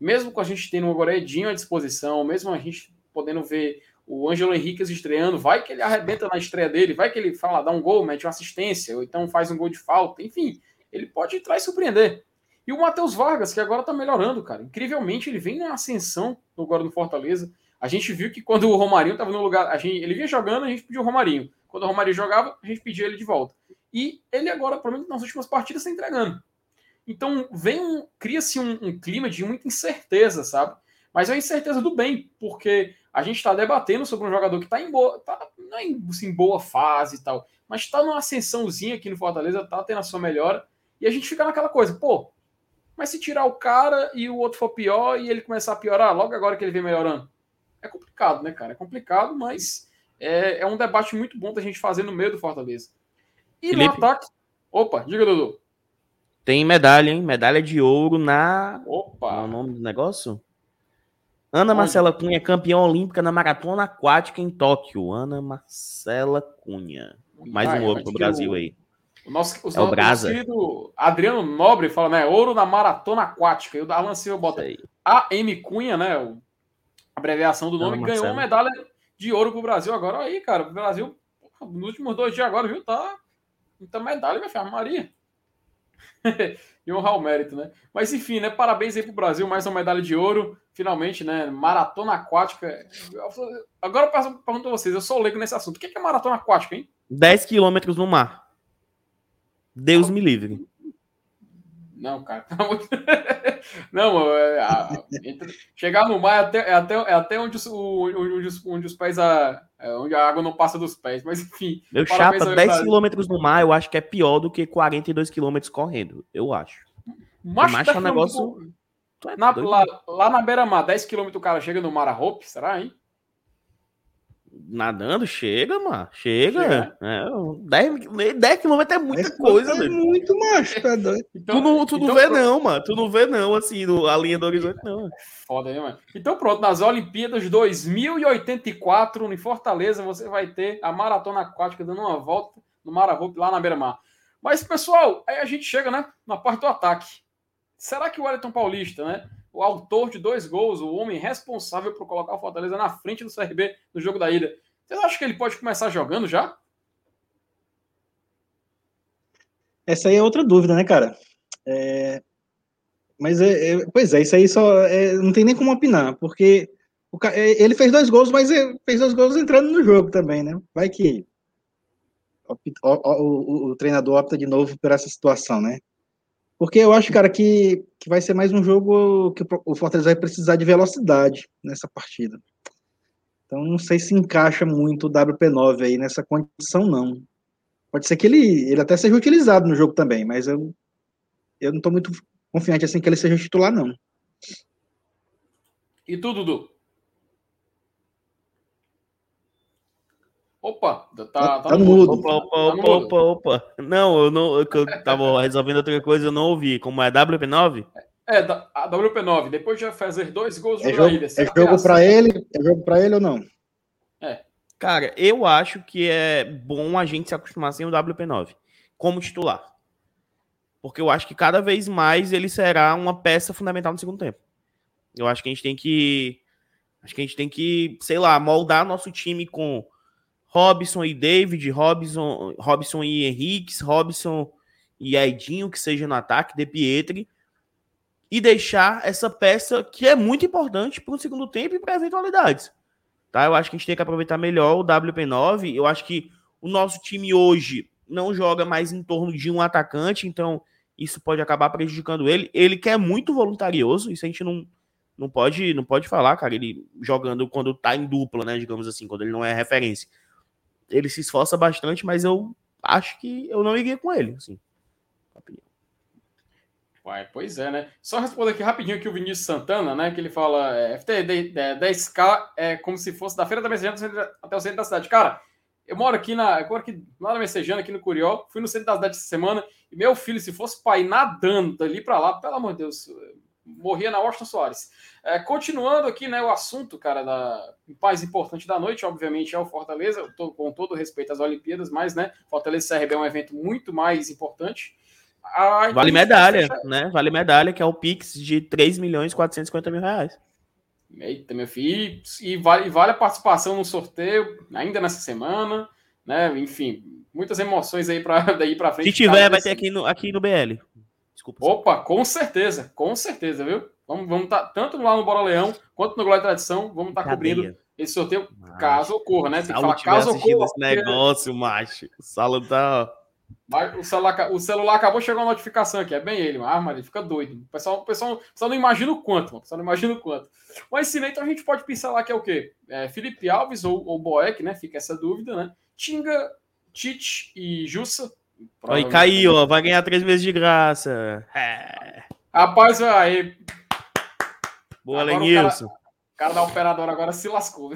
Mesmo com a gente tendo o agora Edinho à disposição, mesmo a gente podendo ver o Ângelo Henrique estreando, vai que ele arrebenta na estreia dele, vai que ele fala, dá um gol, mete uma assistência, ou então faz um gol de falta, enfim, ele pode entrar e surpreender. E o Matheus Vargas, que agora tá melhorando, cara. Incrivelmente, ele vem na ascensão agora no Fortaleza. A gente viu que quando o Romarinho tava no lugar, a gente, ele vinha jogando, a gente pediu o Romarinho. Quando o Romarinho jogava, a gente pedia ele de volta. E ele agora, pelo menos nas últimas partidas, está entregando. Então, vem um, cria-se um, um, clima de muita incerteza, sabe? Mas é uma incerteza do bem, porque a gente está debatendo sobre um jogador que está em boa, tá, não é em assim, boa fase e tal, mas está numa ascensãozinha aqui no Fortaleza, tá tendo a sua melhora, e a gente fica naquela coisa, pô, mas se tirar o cara e o outro for pior e ele começar a piorar logo agora que ele vem melhorando, é complicado, né, cara? É complicado, mas é, é um debate muito bom da gente fazer no meio do Fortaleza. E Felipe, no ataque. Opa, diga, Dudu. Tem medalha, hein? Medalha de ouro na. Opa! Qual é o nome do negócio? Ana Marcela Cunha, campeã olímpica na maratona aquática em Tóquio. Ana Marcela Cunha. Mais um ouro pro Brasil aí. O nosso, o, é o Brasa. querido Adriano Nobre fala, né? Ouro na maratona aquática. E o Darlan Silva bota AM Cunha, né? a abreviação do nome, Não, ganhou uma medalha de ouro pro Brasil agora. Aí, cara, o Brasil, nos últimos dois dias agora, viu? Tá, Então, medalha, minha filha, Maria. e honrar o mérito, né? Mas enfim, né? Parabéns aí pro Brasil, mais uma medalha de ouro. Finalmente, né? Maratona aquática. Agora eu pergunto a vocês, eu sou leigo nesse assunto. O que é maratona aquática, hein? 10 quilômetros no mar. Deus me livre. Não, cara, Não, é, a, chegar no mar é até, é até, é até onde, os, onde, os, onde os pés, a, é, onde a água não passa dos pés, mas enfim. Meu chapa, 10 km no mar eu acho que é pior do que 42 km correndo, eu acho. Mas é um negócio. É na, lá, lá, na beira-mar, 10 km o cara chega no mar a roupa, será, hein? Nadando, chega, mano. Chega. chega. É, 10, 10 quilômetros é muita coisa, É muito macho, tá doido. Então, tu não, tu então, não vê, não, mano. Tu não vê, não, assim, no, a linha do horizonte, não. Foda, hein, mano? Então, pronto, nas Olimpíadas 2084, em Fortaleza, você vai ter a maratona aquática dando uma volta no Marahope lá na beira-mar. Mas, pessoal, aí a gente chega, né, na parte do ataque. Será que o Wellington Paulista, né? O autor de dois gols, o homem responsável por colocar o Fortaleza na frente do CRB no jogo da ida. Vocês acham que ele pode começar jogando já? Essa aí é outra dúvida, né, cara? É... Mas, é, é... pois é, isso aí só é... não tem nem como opinar, porque o... É, ele fez dois gols, mas fez dois gols entrando no jogo também, né? Vai que o, o, o, o treinador opta de novo por essa situação, né? Porque eu acho, cara, que, que vai ser mais um jogo que o Fortaleza vai precisar de velocidade nessa partida. Então não sei se encaixa muito o WP9 aí nessa condição, não. Pode ser que ele, ele até seja utilizado no jogo também, mas eu, eu não estou muito confiante assim que ele seja titular, não. E tu, Dudu? Opa, tá, tá, tá, mudo. Opa, opa, tá opa, opa, opa. Não, eu não, eu tava resolvendo outra coisa, eu não ouvi. Como é WP9? É, a WP9. Depois de fazer dois gols é jogo, é jogo para ele? É jogo para ele ou não? É. Cara, eu acho que é bom a gente se acostumar sem o WP9 como titular. Porque eu acho que cada vez mais ele será uma peça fundamental no segundo tempo. Eu acho que a gente tem que acho que a gente tem que, sei lá, moldar nosso time com Robson e David, Robson, Robson e Henriques, Robson e Aidinho, que seja no ataque, De Pietri, e deixar essa peça que é muito importante para o segundo tempo e para eventualidades. Tá? Eu acho que a gente tem que aproveitar melhor o WP9. Eu acho que o nosso time hoje não joga mais em torno de um atacante, então isso pode acabar prejudicando ele. Ele quer muito voluntarioso, isso a gente não, não pode não pode falar, cara. Ele jogando quando tá em dupla, né? Digamos assim, quando ele não é referência ele se esforça bastante, mas eu acho que eu não iria com ele, assim. Pois é, né? Só responder aqui rapidinho aqui o Vinícius Santana, né? Que ele fala: é, FT, 10K é como se fosse da Feira da Messejana até o centro da cidade. Cara, eu moro aqui na. Moro aqui lá na Messejana, aqui no Curió. Fui no centro da cidade essa semana. E meu filho, se fosse pai nadando dali para lá, pelo amor de Deus, morria na Washington Soares. É, continuando aqui, né, o assunto, cara, da mais importante da noite, obviamente, é o Fortaleza, tô, com todo respeito às Olimpíadas, mas, né, Fortaleza CRB é um evento muito mais importante. Vale medalha, né? Vale medalha, que é o Pix de 3 milhões e 450 mil reais. Eita, meu filho, e vale, vale a participação no sorteio ainda nessa semana, né? Enfim, muitas emoções aí para daí para frente. Se tiver, vai ter aqui no, aqui no BL. Desculpa. Opa, com certeza, com certeza, viu? Vamos vamos estar tá, tanto lá no Bora Leão quanto no Glória Tradição, vamos estar tá cobrindo esse sorteio macho. caso ocorra, né? Tem que falar caso ocorra. esse negócio, macho. O Salo tá o celular, o celular acabou chegando uma notificação aqui, é bem ele, mas ah, ele fica doido. O pessoal, o pessoal, o pessoal não imagina o quanto, o pessoal não imagina o quanto. Mas sim, então a gente pode pensar lá que é o quê? É, Felipe Alves ou, ou Boeck, né? Fica essa dúvida, né? Tinga, Tite e Jussa Aí caiu, ó, vai ganhar três meses de graça. É. Rapaz, aí. Boa, Lenilson. O cara, da operadora agora se lascou.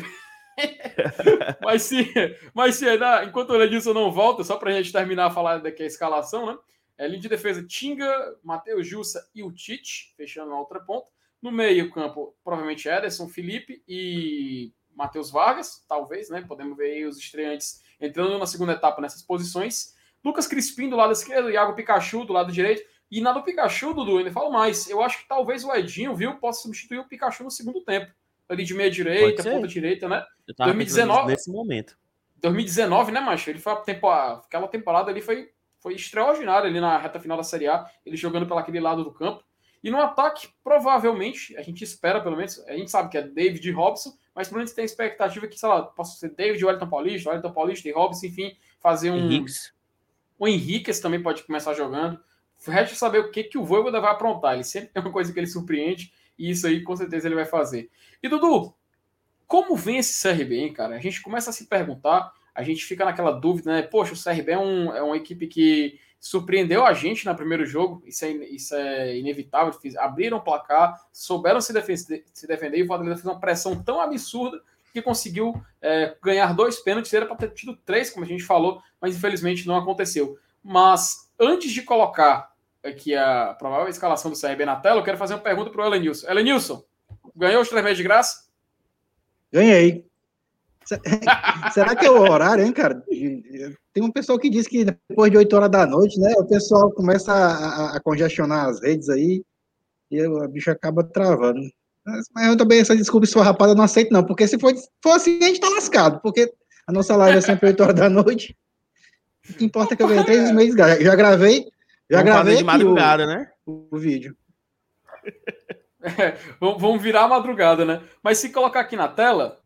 mas se, mas se né, enquanto o Lenilson não volta, só para a gente terminar a falar daqui a escalação, né? É, linha de defesa Tinga, Matheus Jussa e o Tite, fechando na outra ponta. No meio campo, provavelmente Ederson, Felipe e Matheus Vargas, talvez, né? Podemos ver aí os estreantes entrando na segunda etapa nessas posições. Lucas Crispim do lado esquerdo, Iago Pikachu do lado direito. E na do Pikachu, Dudu, ainda falo mais. Eu acho que talvez o Edinho, viu, possa substituir o Pikachu no segundo tempo. Ali de meia direita, ponta direita, né? 2019. Nesse momento. 2019, né, macho? Ele foi a temporada, aquela temporada ali foi foi extraordinário ali na reta final da Série A, ele jogando pelo aquele lado do campo. E no ataque, provavelmente, a gente espera pelo menos, a gente sabe que é David e Robson, mas pelo menos tem expectativa que, sei lá, possa ser David, Wellington Paulista, Wellington Paulista e Robson, enfim, fazer um. O também pode começar jogando. Resta saber o que, que o Voivoda vai aprontar. Ele sempre tem uma coisa que ele surpreende, e isso aí com certeza ele vai fazer. E Dudu, como vem esse CRB, hein, cara? A gente começa a se perguntar, a gente fica naquela dúvida, né? Poxa, o CRB é, um, é uma equipe que surpreendeu a gente no primeiro jogo, isso é, isso é inevitável. Abriram o placar, souberam se defender, se defender e o Fortaleza fez uma pressão tão absurda que conseguiu é, ganhar dois pênaltis. Era para ter tido três, como a gente falou, mas infelizmente não aconteceu. Mas antes de colocar aqui a provável escalação do CRB na tela, eu quero fazer uma pergunta para o Elenilson. Elenilson, ganhou os três meses de graça? Ganhei. Será que é o horário, hein, cara? Tem um pessoal que diz que depois de 8 horas da noite, né, o pessoal começa a, a congestionar as redes aí e a bicha acaba travando. Mas, eu também, essa desculpa esfarrapada, eu não aceito, não, porque se for, for assim, a gente tá lascado, porque a nossa live é sempre 8 horas da noite. O que importa é que eu ganhei três meses, já, já gravei, já vamos gravei de madrugada, o, né? O, vídeo. É, vamos virar a madrugada, né? Mas se colocar aqui na tela,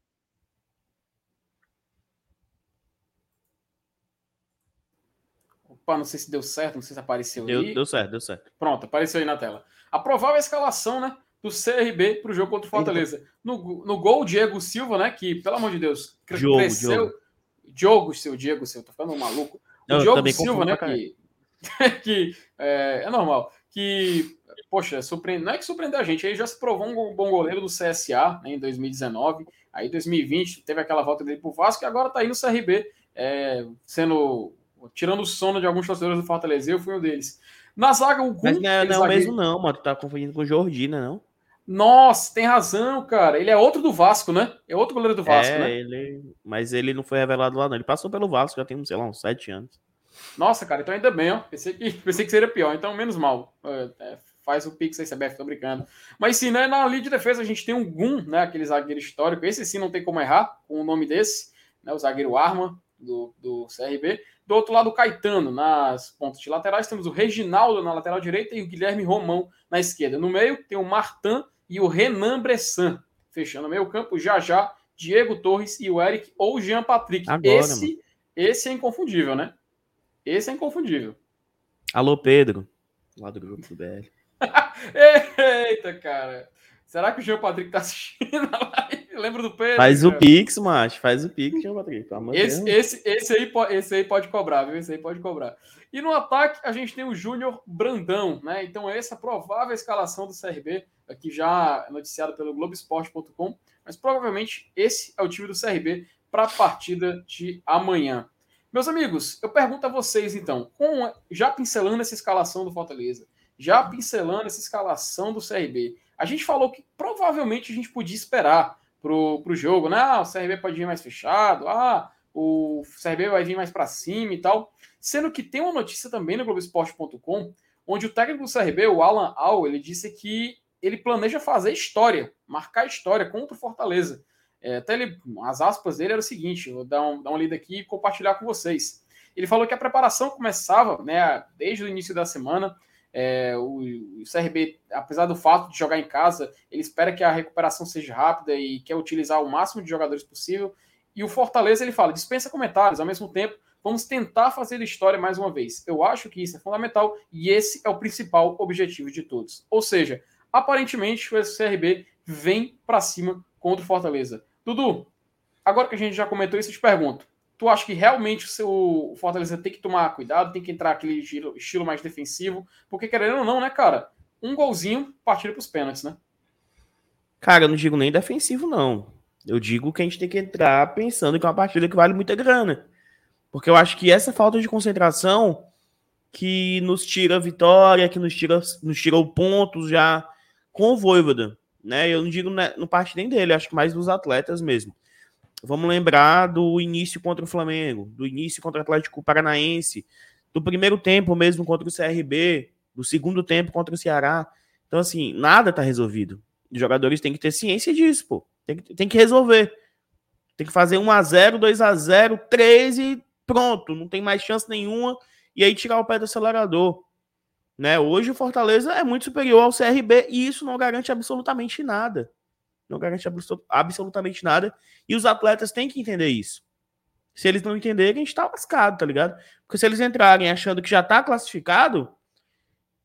Opa, não sei se deu certo, não sei se apareceu deu, aí. Deu certo, deu certo. Pronto, apareceu aí na tela. A provável escalação, né? Do CRB para o jogo contra o Fortaleza. No, no gol, Diego Silva, né? Que, pelo amor de Deus, Diogo, cresceu. Diogo. Diogo, seu Diego, seu, tô ficando maluco. O não, Diogo Silva, né? Que, que é, é, normal. Que, poxa, surpreende, não é que surpreendeu a gente, aí já se provou um bom goleiro do CSA né, em 2019. Aí 2020 teve aquela volta dele pro Vasco e agora tá aí no CRB, é, sendo tirando o sono de alguns torcedores do Fortaleza, eu fui um deles. Na zaga, o Gum, Mas não é, não é o mesmo, não, mano. Tu tá confundindo com o Jordina, não? Nossa, tem razão, cara. Ele é outro do Vasco, né? É outro goleiro do Vasco, é, né? Ele... Mas ele não foi revelado lá, não. Ele passou pelo Vasco, já tem, sei lá, uns sete anos. Nossa, cara, então ainda bem, ó. Pensei que, pensei que seria pior, então menos mal. É, é faz o Pix aí, CBF, tô brincando. Mas sim, né, na linha de defesa a gente tem um Gum, né? Aquele zagueiro histórico. Esse sim não tem como errar com o nome desse, né? O zagueiro Arma do, do CRB. Do outro lado, o Caetano. Nas pontas de laterais, temos o Reginaldo na lateral direita e o Guilherme Romão na esquerda. No meio, tem o Martin e o Renan Bressan. Fechando o meio campo, já já, Diego Torres e o Eric ou Jean Patrick. Agora, esse, esse é inconfundível, né? Esse é inconfundível. Alô, Pedro. Lá do grupo do BL. Eita, cara. Será que o Jean Patrick tá assistindo a live? Lembra do Pedro? Faz cara? o Pix, macho. Faz o Pix, Jean Patrick. Esse, esse, esse, aí, esse aí pode cobrar, viu? Esse aí pode cobrar. E no ataque, a gente tem o Júnior Brandão, né? Então, essa é provável escalação do CRB, aqui já noticiado pelo Globoesporte.com. Mas provavelmente esse é o time do CRB para a partida de amanhã. Meus amigos, eu pergunto a vocês então, com, já pincelando essa escalação do Fortaleza, já pincelando essa escalação do CRB, a gente falou que provavelmente a gente podia esperar pro, pro jogo, né? Ah, o CRB pode vir mais fechado, ah, o CRB vai vir mais para cima e tal. Sendo que tem uma notícia também no Globoesporte.com, onde o técnico do CRB, o Alan Al, ele disse que ele planeja fazer história, marcar história contra o Fortaleza. É, até ele, as aspas dele era o seguinte, vou dar, um, dar uma lida aqui e compartilhar com vocês. Ele falou que a preparação começava né, desde o início da semana, é, o, o, CRB, apesar do fato de jogar em casa, ele espera que a recuperação seja rápida e quer utilizar o máximo de jogadores possível. E o Fortaleza, ele fala, dispensa comentários, ao mesmo tempo, vamos tentar fazer história mais uma vez. Eu acho que isso é fundamental e esse é o principal objetivo de todos. Ou seja, aparentemente o CRB vem para cima contra o Fortaleza. Dudu, agora que a gente já comentou isso, eu te pergunto, tu acha que realmente o seu Fortaleza tem que tomar cuidado, tem que entrar aquele estilo, estilo mais defensivo? Porque querendo ou não, né, cara? Um golzinho, partida para os pênaltis, né? Cara, eu não digo nem defensivo, não. Eu digo que a gente tem que entrar pensando que é uma partida que vale muita grana. Porque eu acho que essa falta de concentração que nos tira a vitória, que nos tira, nos tira o ponto já com o Voivoda. Né? Eu não digo né, no parte nem dele, acho que mais dos atletas mesmo. Vamos lembrar do início contra o Flamengo, do início contra o Atlético Paranaense, do primeiro tempo mesmo contra o CRB, do segundo tempo contra o Ceará. Então, assim, nada tá resolvido. Os jogadores têm que ter ciência disso, pô. Tem que, tem que resolver. Tem que fazer 1x0, 2x0, 3 e pronto. Não tem mais chance nenhuma. e aí tirar o pé do acelerador. Né? Hoje o Fortaleza é muito superior ao CRB e isso não garante absolutamente nada. Não garante absolutamente nada. E os atletas têm que entender isso. Se eles não entenderem, a gente tá lascado, tá ligado? Porque se eles entrarem achando que já tá classificado,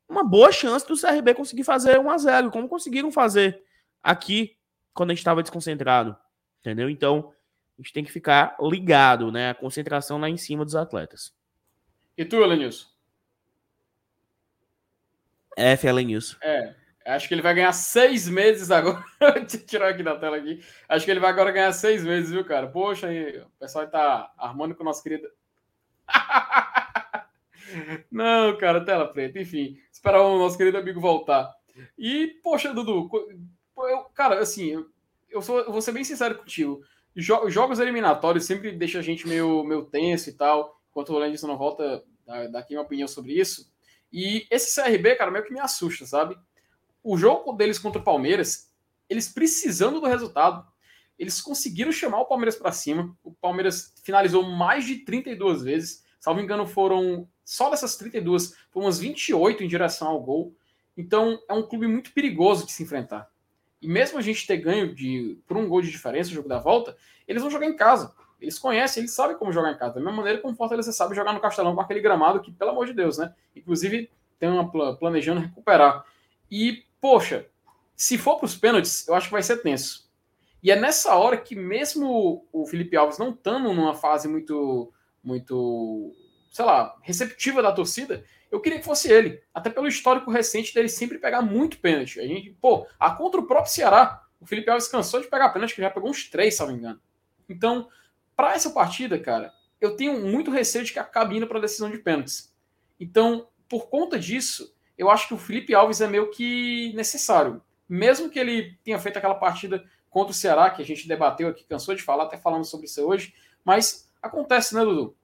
uma boa chance do CRB conseguir fazer 1 a 0 como conseguiram fazer aqui quando a gente estava desconcentrado. Entendeu? Então, a gente tem que ficar ligado, né? A concentração lá em cima dos atletas. E tu, Elenilson? F, Elenilson. É, acho que ele vai ganhar seis meses agora. Deixa eu tirar aqui da tela aqui. Acho que ele vai agora ganhar seis meses, viu, cara? Poxa, aí, o pessoal tá armando com o nosso querido. Não, cara, tela preta. Enfim, esperar o nosso querido amigo voltar. E, poxa, Dudu, eu, cara, assim, eu, sou, eu vou ser bem sincero contigo. Jo jogos eliminatórios sempre deixa a gente meio, meio tenso e tal. Enquanto o Landis não volta, dá aqui uma opinião sobre isso. E esse CRB, cara, meio que me assusta, sabe? O jogo deles contra o Palmeiras, eles precisando do resultado, eles conseguiram chamar o Palmeiras para cima. O Palmeiras finalizou mais de 32 vezes. Salvo engano, foram só dessas 32, foram umas 28 em direção ao gol. Então, é um clube muito perigoso de se enfrentar. E mesmo a gente ter ganho de, por um gol de diferença no jogo da volta, eles vão jogar em casa. Eles conhecem, eles sabem como jogar em casa. Da mesma maneira como o Fortaleza sabe jogar no Castelão com aquele gramado que, pelo amor de Deus, né? Inclusive, tem uma planejando recuperar. E, poxa, se for para os pênaltis, eu acho que vai ser tenso. E é nessa hora que, mesmo o Felipe Alves não estando numa fase muito, muito, sei lá, receptiva da torcida, eu queria que fosse ele. Até pelo histórico recente dele sempre pegar muito pênalti. A gente, pô, a contra o próprio Ceará, o Felipe Alves cansou de pegar pênalti, que já pegou uns três, se não me engano. Então, para essa partida, cara, eu tenho muito receio de que acabe indo para a decisão de pênaltis. Então, por conta disso, eu acho que o Felipe Alves é meio que necessário. Mesmo que ele tenha feito aquela partida contra o Ceará, que a gente debateu aqui, cansou de falar, até falando sobre isso hoje, mas acontece, né, Dudu?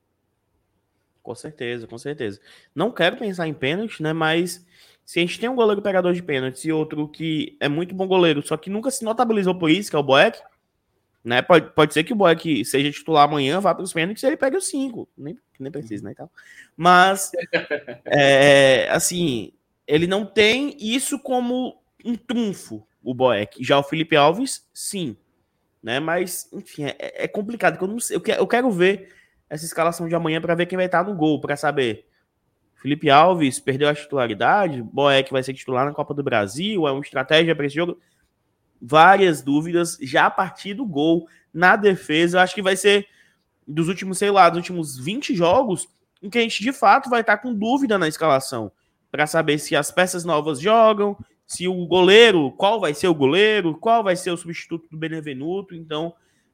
Com certeza, com certeza. Não quero pensar em pênalti, né? Mas se a gente tem um goleiro pegador de pênaltis e outro que é muito bom goleiro, só que nunca se notabilizou por isso, que é o Boeck, né? Pode, pode ser que o Boeck seja titular amanhã, vá para os pênaltis e ele pegue os cinco. Nem, nem precisa, né? Então, mas, é, assim, ele não tem isso como um trunfo, o Boeck. Já o Felipe Alves, sim. Né? Mas, enfim, é, é complicado. Eu, não sei, eu, quero, eu quero ver essa escalação de amanhã para ver quem vai estar no gol, para saber. Felipe Alves perdeu a titularidade, Boeck vai ser titular na Copa do Brasil, é uma estratégia para esse jogo. Várias dúvidas já a partir do gol na defesa. Eu acho que vai ser dos últimos, sei lá, dos últimos 20 jogos em que a gente de fato vai estar com dúvida na escalação para saber se as peças novas jogam, se o goleiro, qual vai ser o goleiro, qual vai ser o substituto do Benevenuto. Então,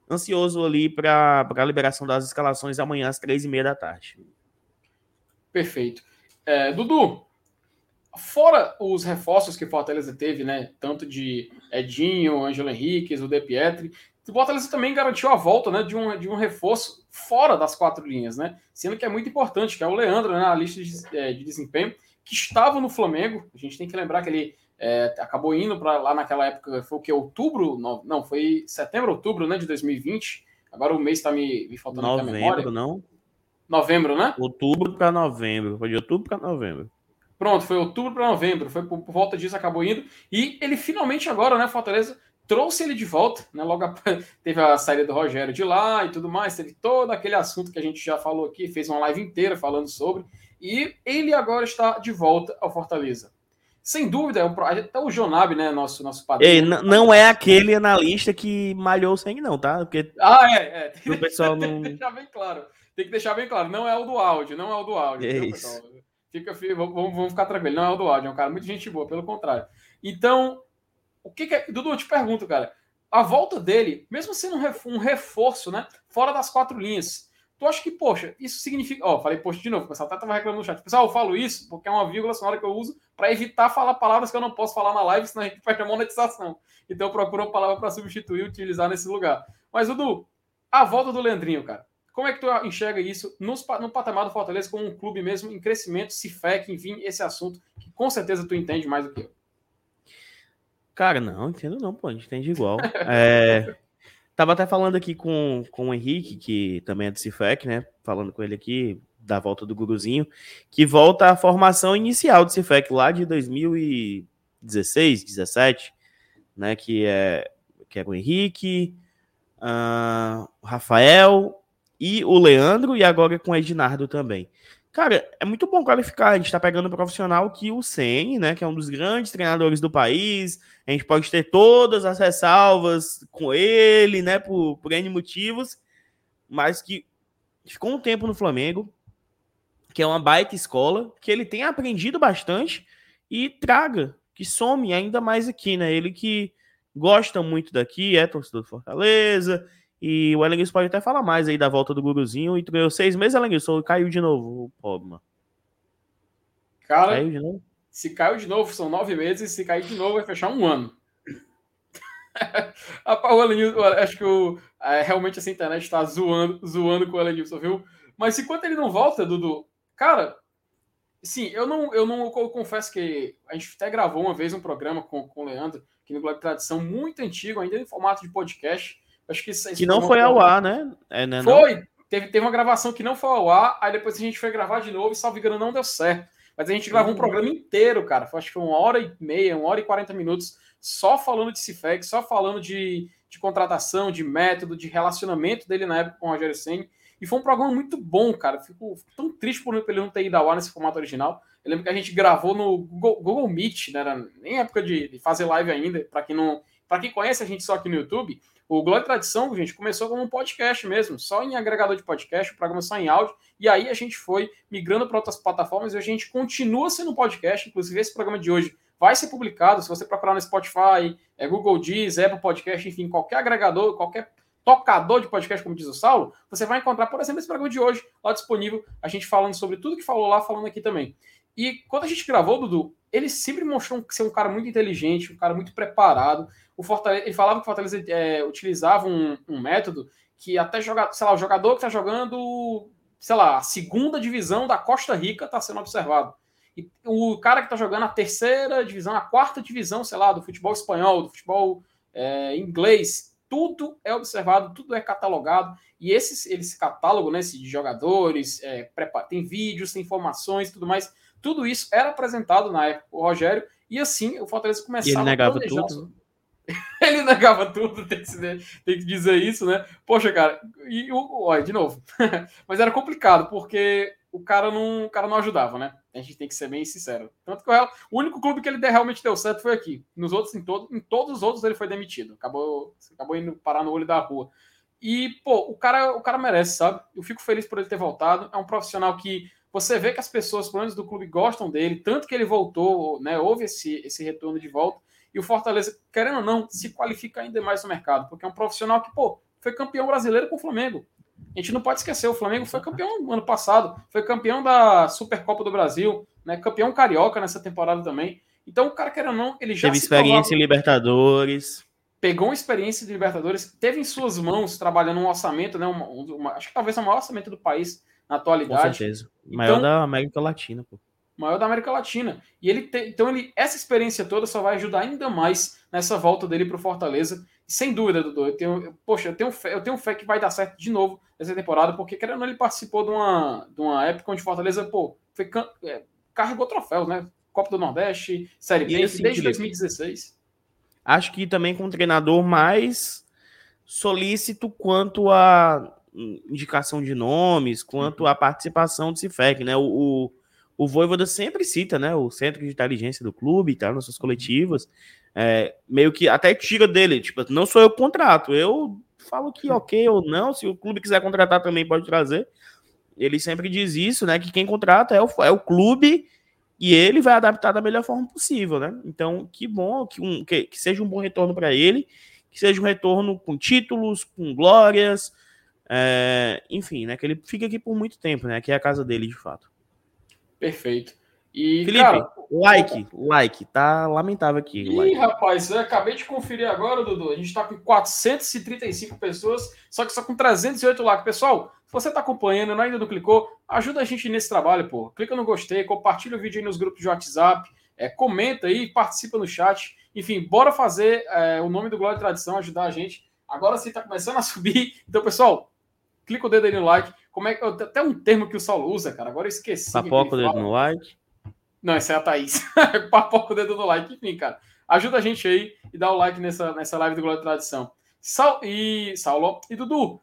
ansioso ali para a liberação das escalações amanhã às três e meia da tarde. Perfeito. É, Dudu, fora os reforços que o Fortaleza teve, né? Tanto de Edinho, Ângelo Henriquez, o De Pietri, o Fortaleza também garantiu a volta né, de, um, de um reforço fora das quatro linhas, né? Sendo que é muito importante, que é o Leandro, né, na lista de, é, de desempenho, que estava no Flamengo. A gente tem que lembrar que ele é, acabou indo para lá naquela época, foi o que? Outubro? Não, não, foi setembro, outubro né, de 2020. Agora o mês está me, me faltando novembro, memória. não? Novembro, né? Outubro para novembro. Foi de outubro para novembro. Pronto, foi outubro para novembro. Foi por, por, volta disso, acabou indo. E ele finalmente agora, né, Fortaleza, trouxe ele de volta, né? Logo teve a saída do Rogério de lá e tudo mais. Teve todo aquele assunto que a gente já falou aqui, fez uma live inteira falando sobre. E ele agora está de volta ao Fortaleza sem dúvida, é um, até o Jonab, né, nosso, nosso padrinho. Ei, não é aquele analista que malhou o sangue, não, tá? Porque ah, é, é. o pessoal não... Tem que deixar bem claro. Tem que deixar bem claro, não é o do áudio, não é o do áudio. É isso. Fica, vamos, vamos ficar tranquilo, não é o do áudio, é um cara muito gente boa, pelo contrário. Então, o que, que é... Dudu, eu te pergunto, cara, a volta dele, mesmo sendo um reforço, né, fora das quatro linhas, Tu acha que, poxa, isso significa. Ó, falei poxa de novo, o pessoal até tava reclamando no chat. Pessoal, eu falo isso porque é uma vírgula sonora que eu uso para evitar falar palavras que eu não posso falar na live, senão a gente perde a monetização. Então eu procuro uma palavra para substituir e utilizar nesse lugar. Mas, Dudu, a volta do Leandrinho, cara. Como é que tu enxerga isso no, no patamar do Fortaleza como um clube mesmo em crescimento, se FEC, enfim, esse assunto que com certeza tu entende mais do que eu. Cara, não, entendo não, pô, a gente entende igual. é, Tava até falando aqui com, com o Henrique, que também é do CIFEC, né? Falando com ele aqui, da volta do Guruzinho, que volta à formação inicial do Cifec lá de 2016, 17, né? Que é que é o Henrique, uh, Rafael e o Leandro, e agora com o Ednardo também. Cara, é muito bom qualificar. A gente tá pegando um profissional que o Sen, né, que é um dos grandes treinadores do país. A gente pode ter todas as ressalvas com ele, né, por, por N motivos, mas que ficou um tempo no Flamengo, que é uma baita escola, que ele tem aprendido bastante e traga, que some ainda mais aqui, né? Ele que gosta muito daqui, é torcedor do Fortaleza, e o Elenilson pode até falar mais aí da volta do Guruzinho. E tu ganhou seis meses, Elenilson, caiu de novo o pobre, Cara, caiu de novo? se caiu de novo, são nove meses. Se cair de novo, vai fechar um ano. o Elenilson, acho que o, é, realmente essa internet está zoando, zoando com o Elenilson, viu? Mas enquanto ele não volta, Dudu, cara, sim, eu não, eu não eu confesso que a gente até gravou uma vez um programa com, com o Leandro, que no Globo Tradição, muito antigo, ainda em formato de podcast Acho que, que não foi ao ar, né? É, né foi. Não? Teve, teve uma gravação que não foi ao ar, aí depois a gente foi gravar de novo e, salvo engano, não deu certo. Mas a gente gravou um uhum. programa inteiro, cara. Acho que foi uma hora e meia, uma hora e quarenta minutos, só falando de Cifec, só falando de, de contratação, de método, de relacionamento dele na época com o Rogério Senni. E foi um programa muito bom, cara. Fico, fico tão triste por ele não ter ido ao ar nesse formato original. Eu lembro que a gente gravou no Google, Google Meet, né? Era nem época de, de fazer live ainda. Para quem não, para quem conhece a gente só aqui no YouTube, o Glória e Tradição, gente, começou como um podcast mesmo, só em agregador de podcast, o programa só em áudio, e aí a gente foi migrando para outras plataformas e a gente continua sendo um podcast, inclusive esse programa de hoje vai ser publicado, se você procurar no Spotify, é Google Diz, Apple Podcast, enfim, qualquer agregador, qualquer tocador de podcast, como diz o Saulo, você vai encontrar, por exemplo, esse programa de hoje lá disponível, a gente falando sobre tudo que falou lá, falando aqui também. E quando a gente gravou, Dudu, ele sempre mostrou ser um cara muito inteligente, um cara muito preparado, o Fortaleza, ele falava que o Fortaleza é, utilizava um, um, método que até jogar, sei lá, o jogador que está jogando, sei lá, a segunda divisão da Costa Rica está sendo observado. E o cara que está jogando a terceira divisão, a quarta divisão, sei lá, do futebol espanhol, do futebol é, inglês, tudo é observado, tudo é catalogado. E esse, esse catálogo, né, esse de jogadores, é, tem vídeos, tem informações, tudo mais. Tudo isso era apresentado na época o Rogério, e assim o Fortaleza começava e ele negava a tudo. ele negava tudo, tem que, tem que, dizer isso, né? Poxa, cara, e olha, de novo. Mas era complicado, porque o cara não, o cara não ajudava, né? A gente tem que ser bem sincero. Tanto que o, o único clube que ele realmente deu certo foi aqui. Nos outros, em, todo, em todos os outros, ele foi demitido. Acabou, acabou indo parar no olho da rua. E, pô, o cara, o cara merece, sabe? Eu fico feliz por ele ter voltado. É um profissional que você vê que as pessoas, pelo menos do clube, gostam dele, tanto que ele voltou, né? Houve esse, esse retorno de volta. E o Fortaleza, querendo ou não, se qualifica ainda mais no mercado, porque é um profissional que, pô, foi campeão brasileiro com o Flamengo. A gente não pode esquecer, o Flamengo foi campeão no ano passado, foi campeão da Supercopa do Brasil, né? Campeão carioca nessa temporada também. Então, o cara, querendo ou não, ele já teve experiência em Libertadores. Pegou uma experiência de Libertadores, teve em suas mãos trabalhando um orçamento, né? Uma, uma, acho que talvez o maior orçamento do país na atualidade. Com certeza. Maior então, da América Latina, pô maior da América Latina. E ele tem, então ele essa experiência toda só vai ajudar ainda mais nessa volta dele para o Fortaleza. E sem dúvida, Dudu, eu tenho, eu, poxa, eu tenho fé, eu tenho fé que vai dar certo de novo nessa temporada, porque querendo ou não, ele participou de uma, de uma época onde Fortaleza, pô, foi, é, carregou troféus, né? Copa do Nordeste, Série B, assim, desde 2016. Acho que também com um treinador mais solícito quanto a indicação de nomes, quanto uhum. a participação do Cifec, né? O, o o Voivoda sempre cita, né, o centro de inteligência do clube e tal, nas suas coletivas, é, meio que até tira dele, tipo, não sou eu que contrato, eu falo que ok ou não, se o clube quiser contratar também pode trazer. Ele sempre diz isso, né, que quem contrata é o, é o clube e ele vai adaptar da melhor forma possível, né? Então, que bom, que, um, que, que seja um bom retorno para ele, que seja um retorno com títulos, com glórias, é, enfim, né, que ele fique aqui por muito tempo, né, que é a casa dele, de fato. Perfeito. E, Felipe, cara, like, like, tá lamentável aqui. Ih, like. rapaz, eu acabei de conferir agora, Dudu. A gente tá com 435 pessoas, só que só com 308 likes. Pessoal, se você tá acompanhando e ainda não clicou, ajuda a gente nesse trabalho, pô. Clica no gostei, compartilha o vídeo aí nos grupos de WhatsApp, é, comenta aí, participa no chat. Enfim, bora fazer é, o nome do Glória e Tradição, ajudar a gente. Agora sim tá começando a subir. Então, pessoal, clica o dedo aí no like Como é que. Até um termo que o Saulo usa, cara. Agora eu esqueci. Papoca o dedo no like. Não, essa é a Thaís. Papoca o dedo no like. Enfim, cara. Ajuda a gente aí e dá o like nessa, nessa live do Glória Tradição. Sal, e Saulo e Dudu,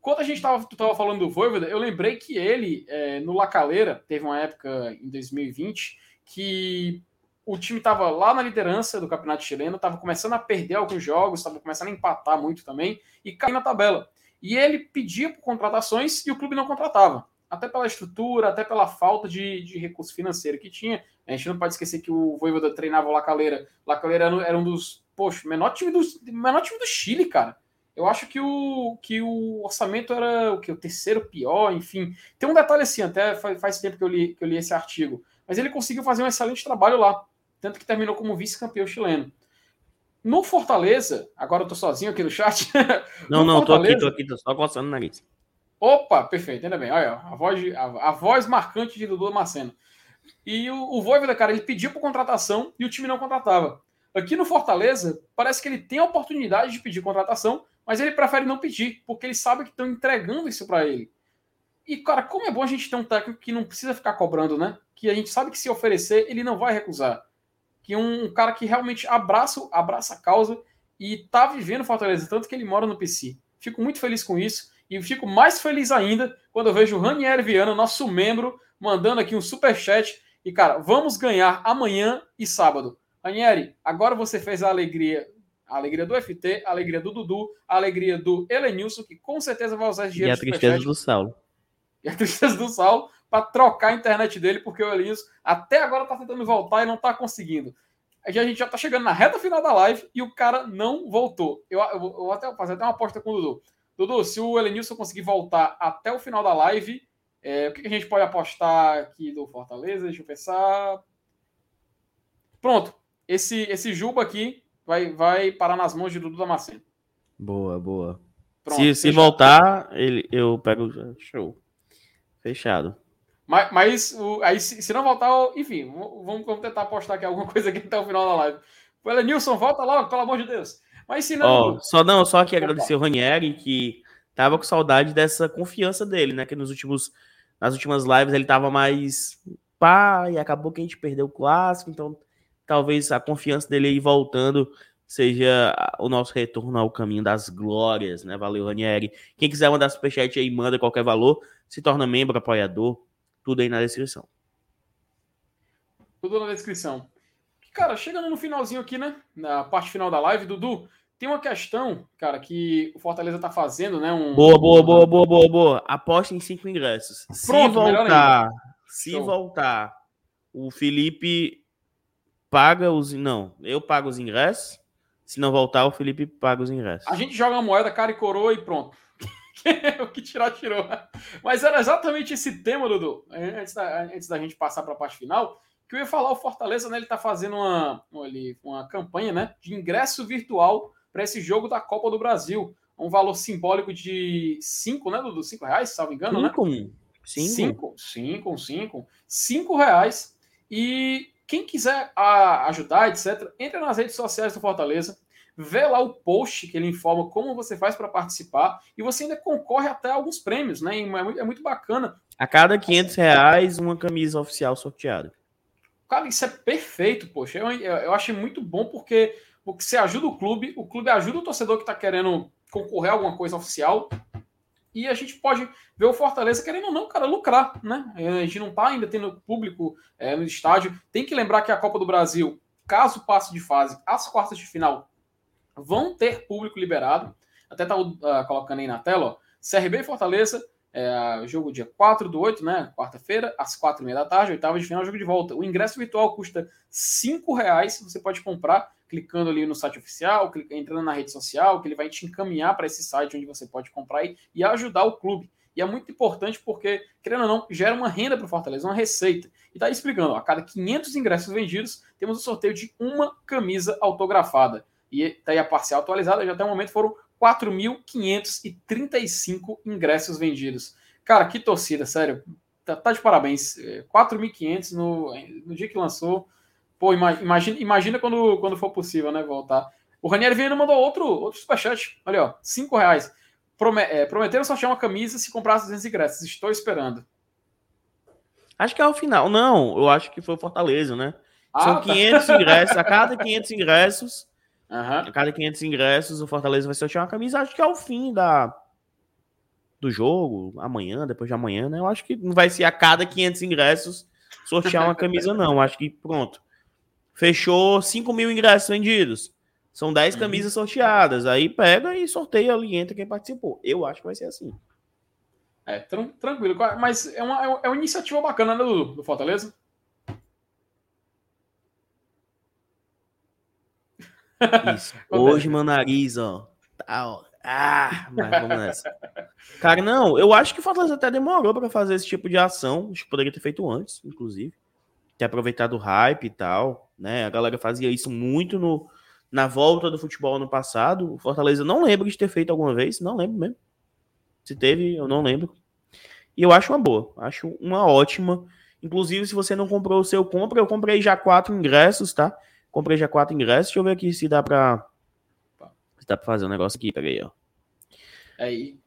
quando a gente tava, tu tava falando do Voivoda, eu lembrei que ele, é, no Lacaleira, teve uma época em 2020 que o time estava lá na liderança do campeonato chileno, estava começando a perder alguns jogos, estava começando a empatar muito também e cair na tabela. E ele pedia por contratações e o clube não contratava. Até pela estrutura, até pela falta de, de recurso financeiro que tinha. A gente não pode esquecer que o Voivoda treinava o Lacaleira. Lacaleira era um dos, poxa, menor time do, menor time do Chile, cara. Eu acho que o, que o orçamento era o que o terceiro pior, enfim. Tem um detalhe assim, até faz, tempo que eu, li, que eu li esse artigo, mas ele conseguiu fazer um excelente trabalho lá tanto que terminou como vice-campeão chileno. No Fortaleza, agora eu tô sozinho aqui no chat. Não, no não, Fortaleza, tô aqui, tô aqui, tô só coçando o nariz. Opa, perfeito, ainda bem. Olha, a voz, a, a voz marcante de Dudu Maceno. E o, o Voivoda, cara, ele pediu por contratação e o time não contratava. Aqui no Fortaleza, parece que ele tem a oportunidade de pedir contratação, mas ele prefere não pedir, porque ele sabe que estão entregando isso para ele. E, cara, como é bom a gente ter um técnico que não precisa ficar cobrando, né? Que a gente sabe que se oferecer, ele não vai recusar que um cara que realmente abraça, abraça a causa e tá vivendo Fortaleza, tanto que ele mora no PC. Fico muito feliz com isso e fico mais feliz ainda quando eu vejo o Ranieri Viana, nosso membro, mandando aqui um super chat e cara, vamos ganhar amanhã e sábado. Ranieri, agora você fez a alegria, a alegria do FT, a alegria do Dudu, a alegria do Elenilson, que com certeza vai usar esse dinheiro. E a tristeza do Saulo. E a tristeza do Saulo para trocar a internet dele, porque o Elias até agora está tentando voltar e não está conseguindo. A gente já está chegando na reta final da live e o cara não voltou. Eu, eu, eu vou até fazer até uma aposta com o Dudu. Dudu, se o Elenilson conseguir voltar até o final da live, é, o que a gente pode apostar aqui do Fortaleza? Deixa eu pensar. Pronto. Esse, esse Juba aqui vai, vai parar nas mãos de Dudu Damasceno. Boa, boa. Pronto, se, se voltar, ele, eu pego. Show. Fechado. Mas, mas o, aí, se, se, não voltar, enfim, vamos, vamos, tentar apostar aqui alguma coisa aqui até o final da live. Fala, Nilson, volta logo, pelo amor de Deus. Mas se não. Oh, só não, só aqui agradecer o Ranieri, que tava com saudade dessa confiança dele, né? Que nos últimos, nas últimas lives ele tava mais pá, e acabou que a gente perdeu o clássico, então talvez a confiança dele aí voltando seja o nosso retorno ao caminho das glórias, né? Valeu, Ranieri. Quem quiser mandar superchat aí, manda qualquer valor, se torna membro, apoiador, tudo aí na descrição. Tudo na descrição. Cara, chegando no finalzinho aqui, né? Na parte final da live, Dudu, tem uma questão, cara, que o Fortaleza tá fazendo, né? Um... Boa, boa, boa, boa, boa, boa. Aposta em cinco ingressos. Pronto, se voltar, se Show. voltar, o Felipe paga os. Não, eu pago os ingressos. Se não voltar, o Felipe paga os ingressos. A gente joga uma moeda, cara e coroa e pronto. o que tirar, tirou. Mas era exatamente esse tema, Dudu, antes da, antes da gente passar para a parte final, que eu ia falar, o Fortaleza, né, ele está fazendo uma, uma, uma campanha né, de ingresso virtual para esse jogo da Copa do Brasil. Um valor simbólico de 5, né, Dudu? 5 reais, se não me engano, cinco. né? 5? 5, 5. 5 reais. E quem quiser ajudar, etc., entre nas redes sociais do Fortaleza, vê lá o post que ele informa como você faz para participar e você ainda concorre até alguns prêmios, né? É muito, é muito bacana. A cada 500 reais, uma camisa oficial sorteada. Cara, isso é perfeito, poxa. Eu, eu achei muito bom porque, porque você ajuda o clube, o clube ajuda o torcedor que está querendo concorrer a alguma coisa oficial. E a gente pode ver o Fortaleza querendo ou não, cara, lucrar, né? A gente não está ainda tendo público é, no estádio. Tem que lembrar que a Copa do Brasil, caso passe de fase, as quartas de final vão ter público liberado. Até tá uh, colocando aí na tela, ó. CRB e Fortaleza, é, jogo dia 4 do 8, né? Quarta-feira, às 4 e meia da tarde, oitava de final, jogo de volta. O ingresso virtual custa 5 reais. Você pode comprar clicando ali no site oficial, entrando na rede social, que ele vai te encaminhar para esse site onde você pode comprar e, e ajudar o clube. E é muito importante porque, querendo ou não, gera uma renda para o Fortaleza, uma receita. E tá explicando, ó, a cada 500 ingressos vendidos, temos o sorteio de uma camisa autografada. E está aí a parcial atualizada, já até o momento foram 4.535 ingressos vendidos. Cara, que torcida, sério. Tá, tá de parabéns. 4.500 é, no, no dia que lançou. Pô, imagina, imagina quando, quando for possível, né? Voltar. O Ranieri Viana mandou outro, outro superchat. Olha, ó, 5 reais. Prome é, prometeram sortear uma camisa se comprasse 200 ingressos. Estou esperando. Acho que é o final. Não, eu acho que foi o Fortaleza, né? Ah, São 500 tá. ingressos. A cada 500 ingressos, uhum. a cada 500 ingressos, o Fortaleza vai sortear uma camisa. Acho que é o fim da do jogo, amanhã, depois de amanhã, né? Eu acho que não vai ser a cada 500 ingressos sortear uma camisa, não. Acho que pronto. Fechou 5 mil ingressos vendidos. São 10 uhum. camisas sorteadas. Aí pega e sorteia ali, entra quem participou. Eu acho que vai ser assim. É, tran tranquilo. Mas é uma, é uma iniciativa bacana né, do, do Fortaleza. Isso. Hoje, meu nariz, ó. Tá, ó. Ah, mas vamos nessa. Cara, não, eu acho que o Fortaleza até demorou para fazer esse tipo de ação. Acho que poderia ter feito antes, inclusive. Ter aproveitado o hype e tal, né? A galera fazia isso muito no, na volta do futebol no passado. O Fortaleza não lembro de ter feito alguma vez, não lembro mesmo. Se teve, eu não lembro. E eu acho uma boa, acho uma ótima. Inclusive, se você não comprou o seu, compra. Eu comprei já quatro ingressos, tá? Comprei já quatro ingressos. Deixa eu ver aqui se dá pra. Se dá pra fazer um negócio aqui. Peraí, ó. É, e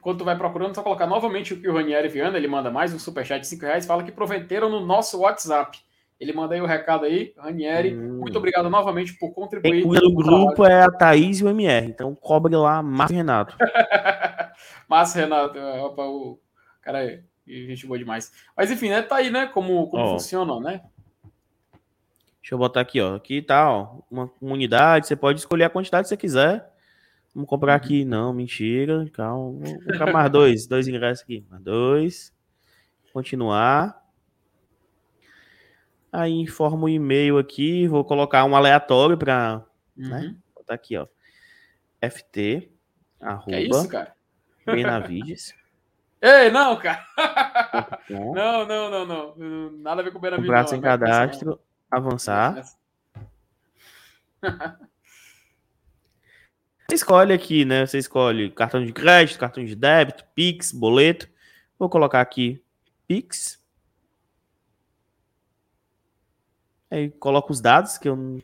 quando tu vai procurando, só colocar novamente o que o Ranieri Viana, ele manda mais um superchat de 5 reais, fala que prometeram no nosso WhatsApp. Ele manda aí o recado aí, Ranieri. Hum. Muito obrigado novamente por contribuir. Quem cuida do grupo é a Thaís e o MR. Então cobre lá, Márcio Renato. Márcio Renato, é, opa, o cara é gente boa demais. Mas enfim, né? Tá aí, né? Como, como funciona, né? Deixa eu botar aqui, ó. Aqui tá, ó. Uma unidade. Você pode escolher a quantidade que você quiser. Vamos comprar uhum. aqui. Não, mentira. Calma. Vou comprar mais dois. dois ingressos aqui. Mais dois. Continuar. Aí informo o e-mail aqui, vou colocar um aleatório para, né? uhum. né? Botar aqui, ó. FT arroba que é isso, cara? Benavides. Ei, não, cara. não, não, não, não. Nada a ver com o Benavides. Comprar sem cadastro, não. Avançar. Você escolhe aqui, né? Você escolhe cartão de crédito, cartão de débito, Pix, boleto. Vou colocar aqui Pix. Aí coloco os dados que eu.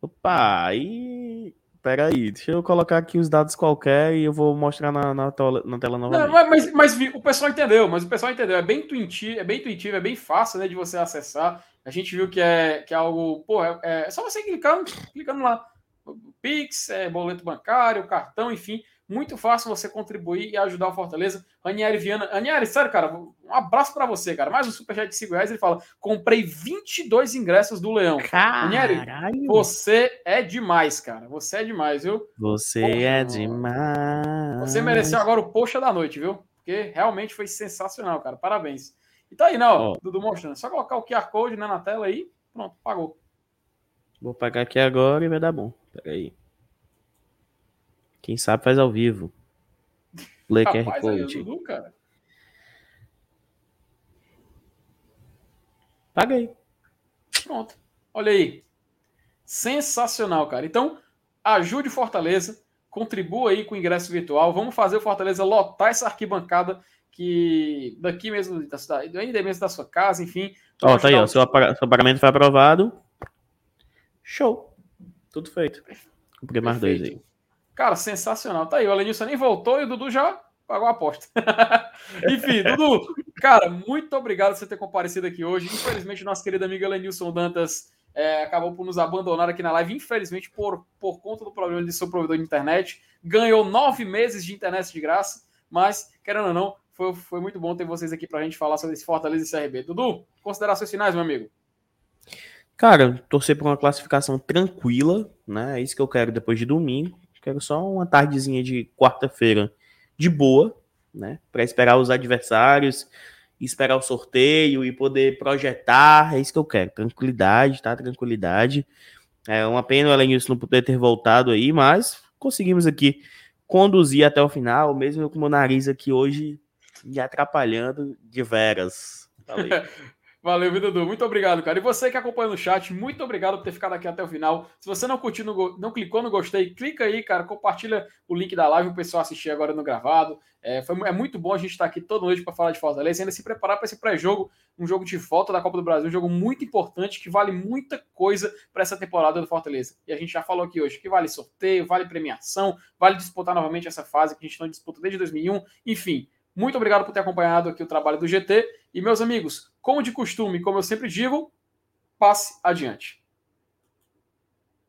Opa, aí. Pera aí, deixa eu colocar aqui os dados qualquer e eu vou mostrar na, na, tela, na tela novamente. Não, mas, mas o pessoal entendeu, mas o pessoal entendeu. É bem intuitivo, é bem intuitivo, é bem fácil né, de você acessar. A gente viu que é, que é algo. Pô, é, é só você clicando, clicando lá. Pix, é, boleto bancário, cartão, enfim muito fácil você contribuir e ajudar o Fortaleza. Ranieri Viana. Ranieri, sério, cara, um abraço para você, cara. Mais um superchat de 5 reais. Ele fala: comprei 22 ingressos do Leão. Ranieri, você é demais, cara. Você é demais, viu? Você Poxa, é demais. Você mereceu agora o poxa da noite, viu? Porque realmente foi sensacional, cara. Parabéns. E tá aí, não, né, ó, Dudu mostrando. Só colocar o QR Code né, na tela aí. Pronto, pagou. Vou pagar aqui agora e vai dar bom. Pera aí. Quem sabe faz ao vivo. Lê QR Code. Dudu, cara. Paguei. Pronto. Olha aí. Sensacional, cara. Então, ajude Fortaleza. Contribua aí com o ingresso virtual. Vamos fazer o Fortaleza lotar essa arquibancada que daqui mesmo da cidade, ainda mesmo da sua casa, enfim. Ó, tá aí, ó. Seu, seu pagamento foi aprovado. Show. Tudo feito. Comprei mais dois aí. Cara, sensacional. Tá aí, o Alenilson nem voltou e o Dudu já pagou a aposta. Enfim, Dudu, cara, muito obrigado por você ter comparecido aqui hoje. Infelizmente, nosso querido amigo Elenilson Dantas é, acabou por nos abandonar aqui na live, infelizmente, por, por conta do problema de seu provedor de internet. Ganhou nove meses de internet de graça, mas, querendo ou não, foi, foi muito bom ter vocês aqui pra gente falar sobre esse Fortaleza e CRB. Dudu, considerações finais, meu amigo. Cara, torcer por uma classificação tranquila, né? É isso que eu quero depois de domingo. Quero só uma tardezinha de quarta-feira de boa, né? Para esperar os adversários, esperar o sorteio e poder projetar. É isso que eu quero. Tranquilidade, tá? Tranquilidade. É uma pena o Elenilson não poder ter voltado aí, mas conseguimos aqui conduzir até o final, mesmo com o meu nariz aqui hoje me atrapalhando de veras. Valeu, Dudu. Muito obrigado, cara. E você que acompanha no chat, muito obrigado por ter ficado aqui até o final. Se você não curtiu, não clicou no gostei, clica aí, cara. Compartilha o link da live, o pessoal assistir agora no gravado. É, foi, é muito bom a gente estar aqui toda noite para falar de Fortaleza e ainda se preparar para esse pré-jogo, um jogo de volta da Copa do Brasil, um jogo muito importante que vale muita coisa para essa temporada do Fortaleza. E a gente já falou aqui hoje que vale sorteio, vale premiação, vale disputar novamente essa fase que a gente não disputa desde 2001. Enfim, muito obrigado por ter acompanhado aqui o trabalho do GT. E, meus amigos, como de costume, como eu sempre digo, passe adiante.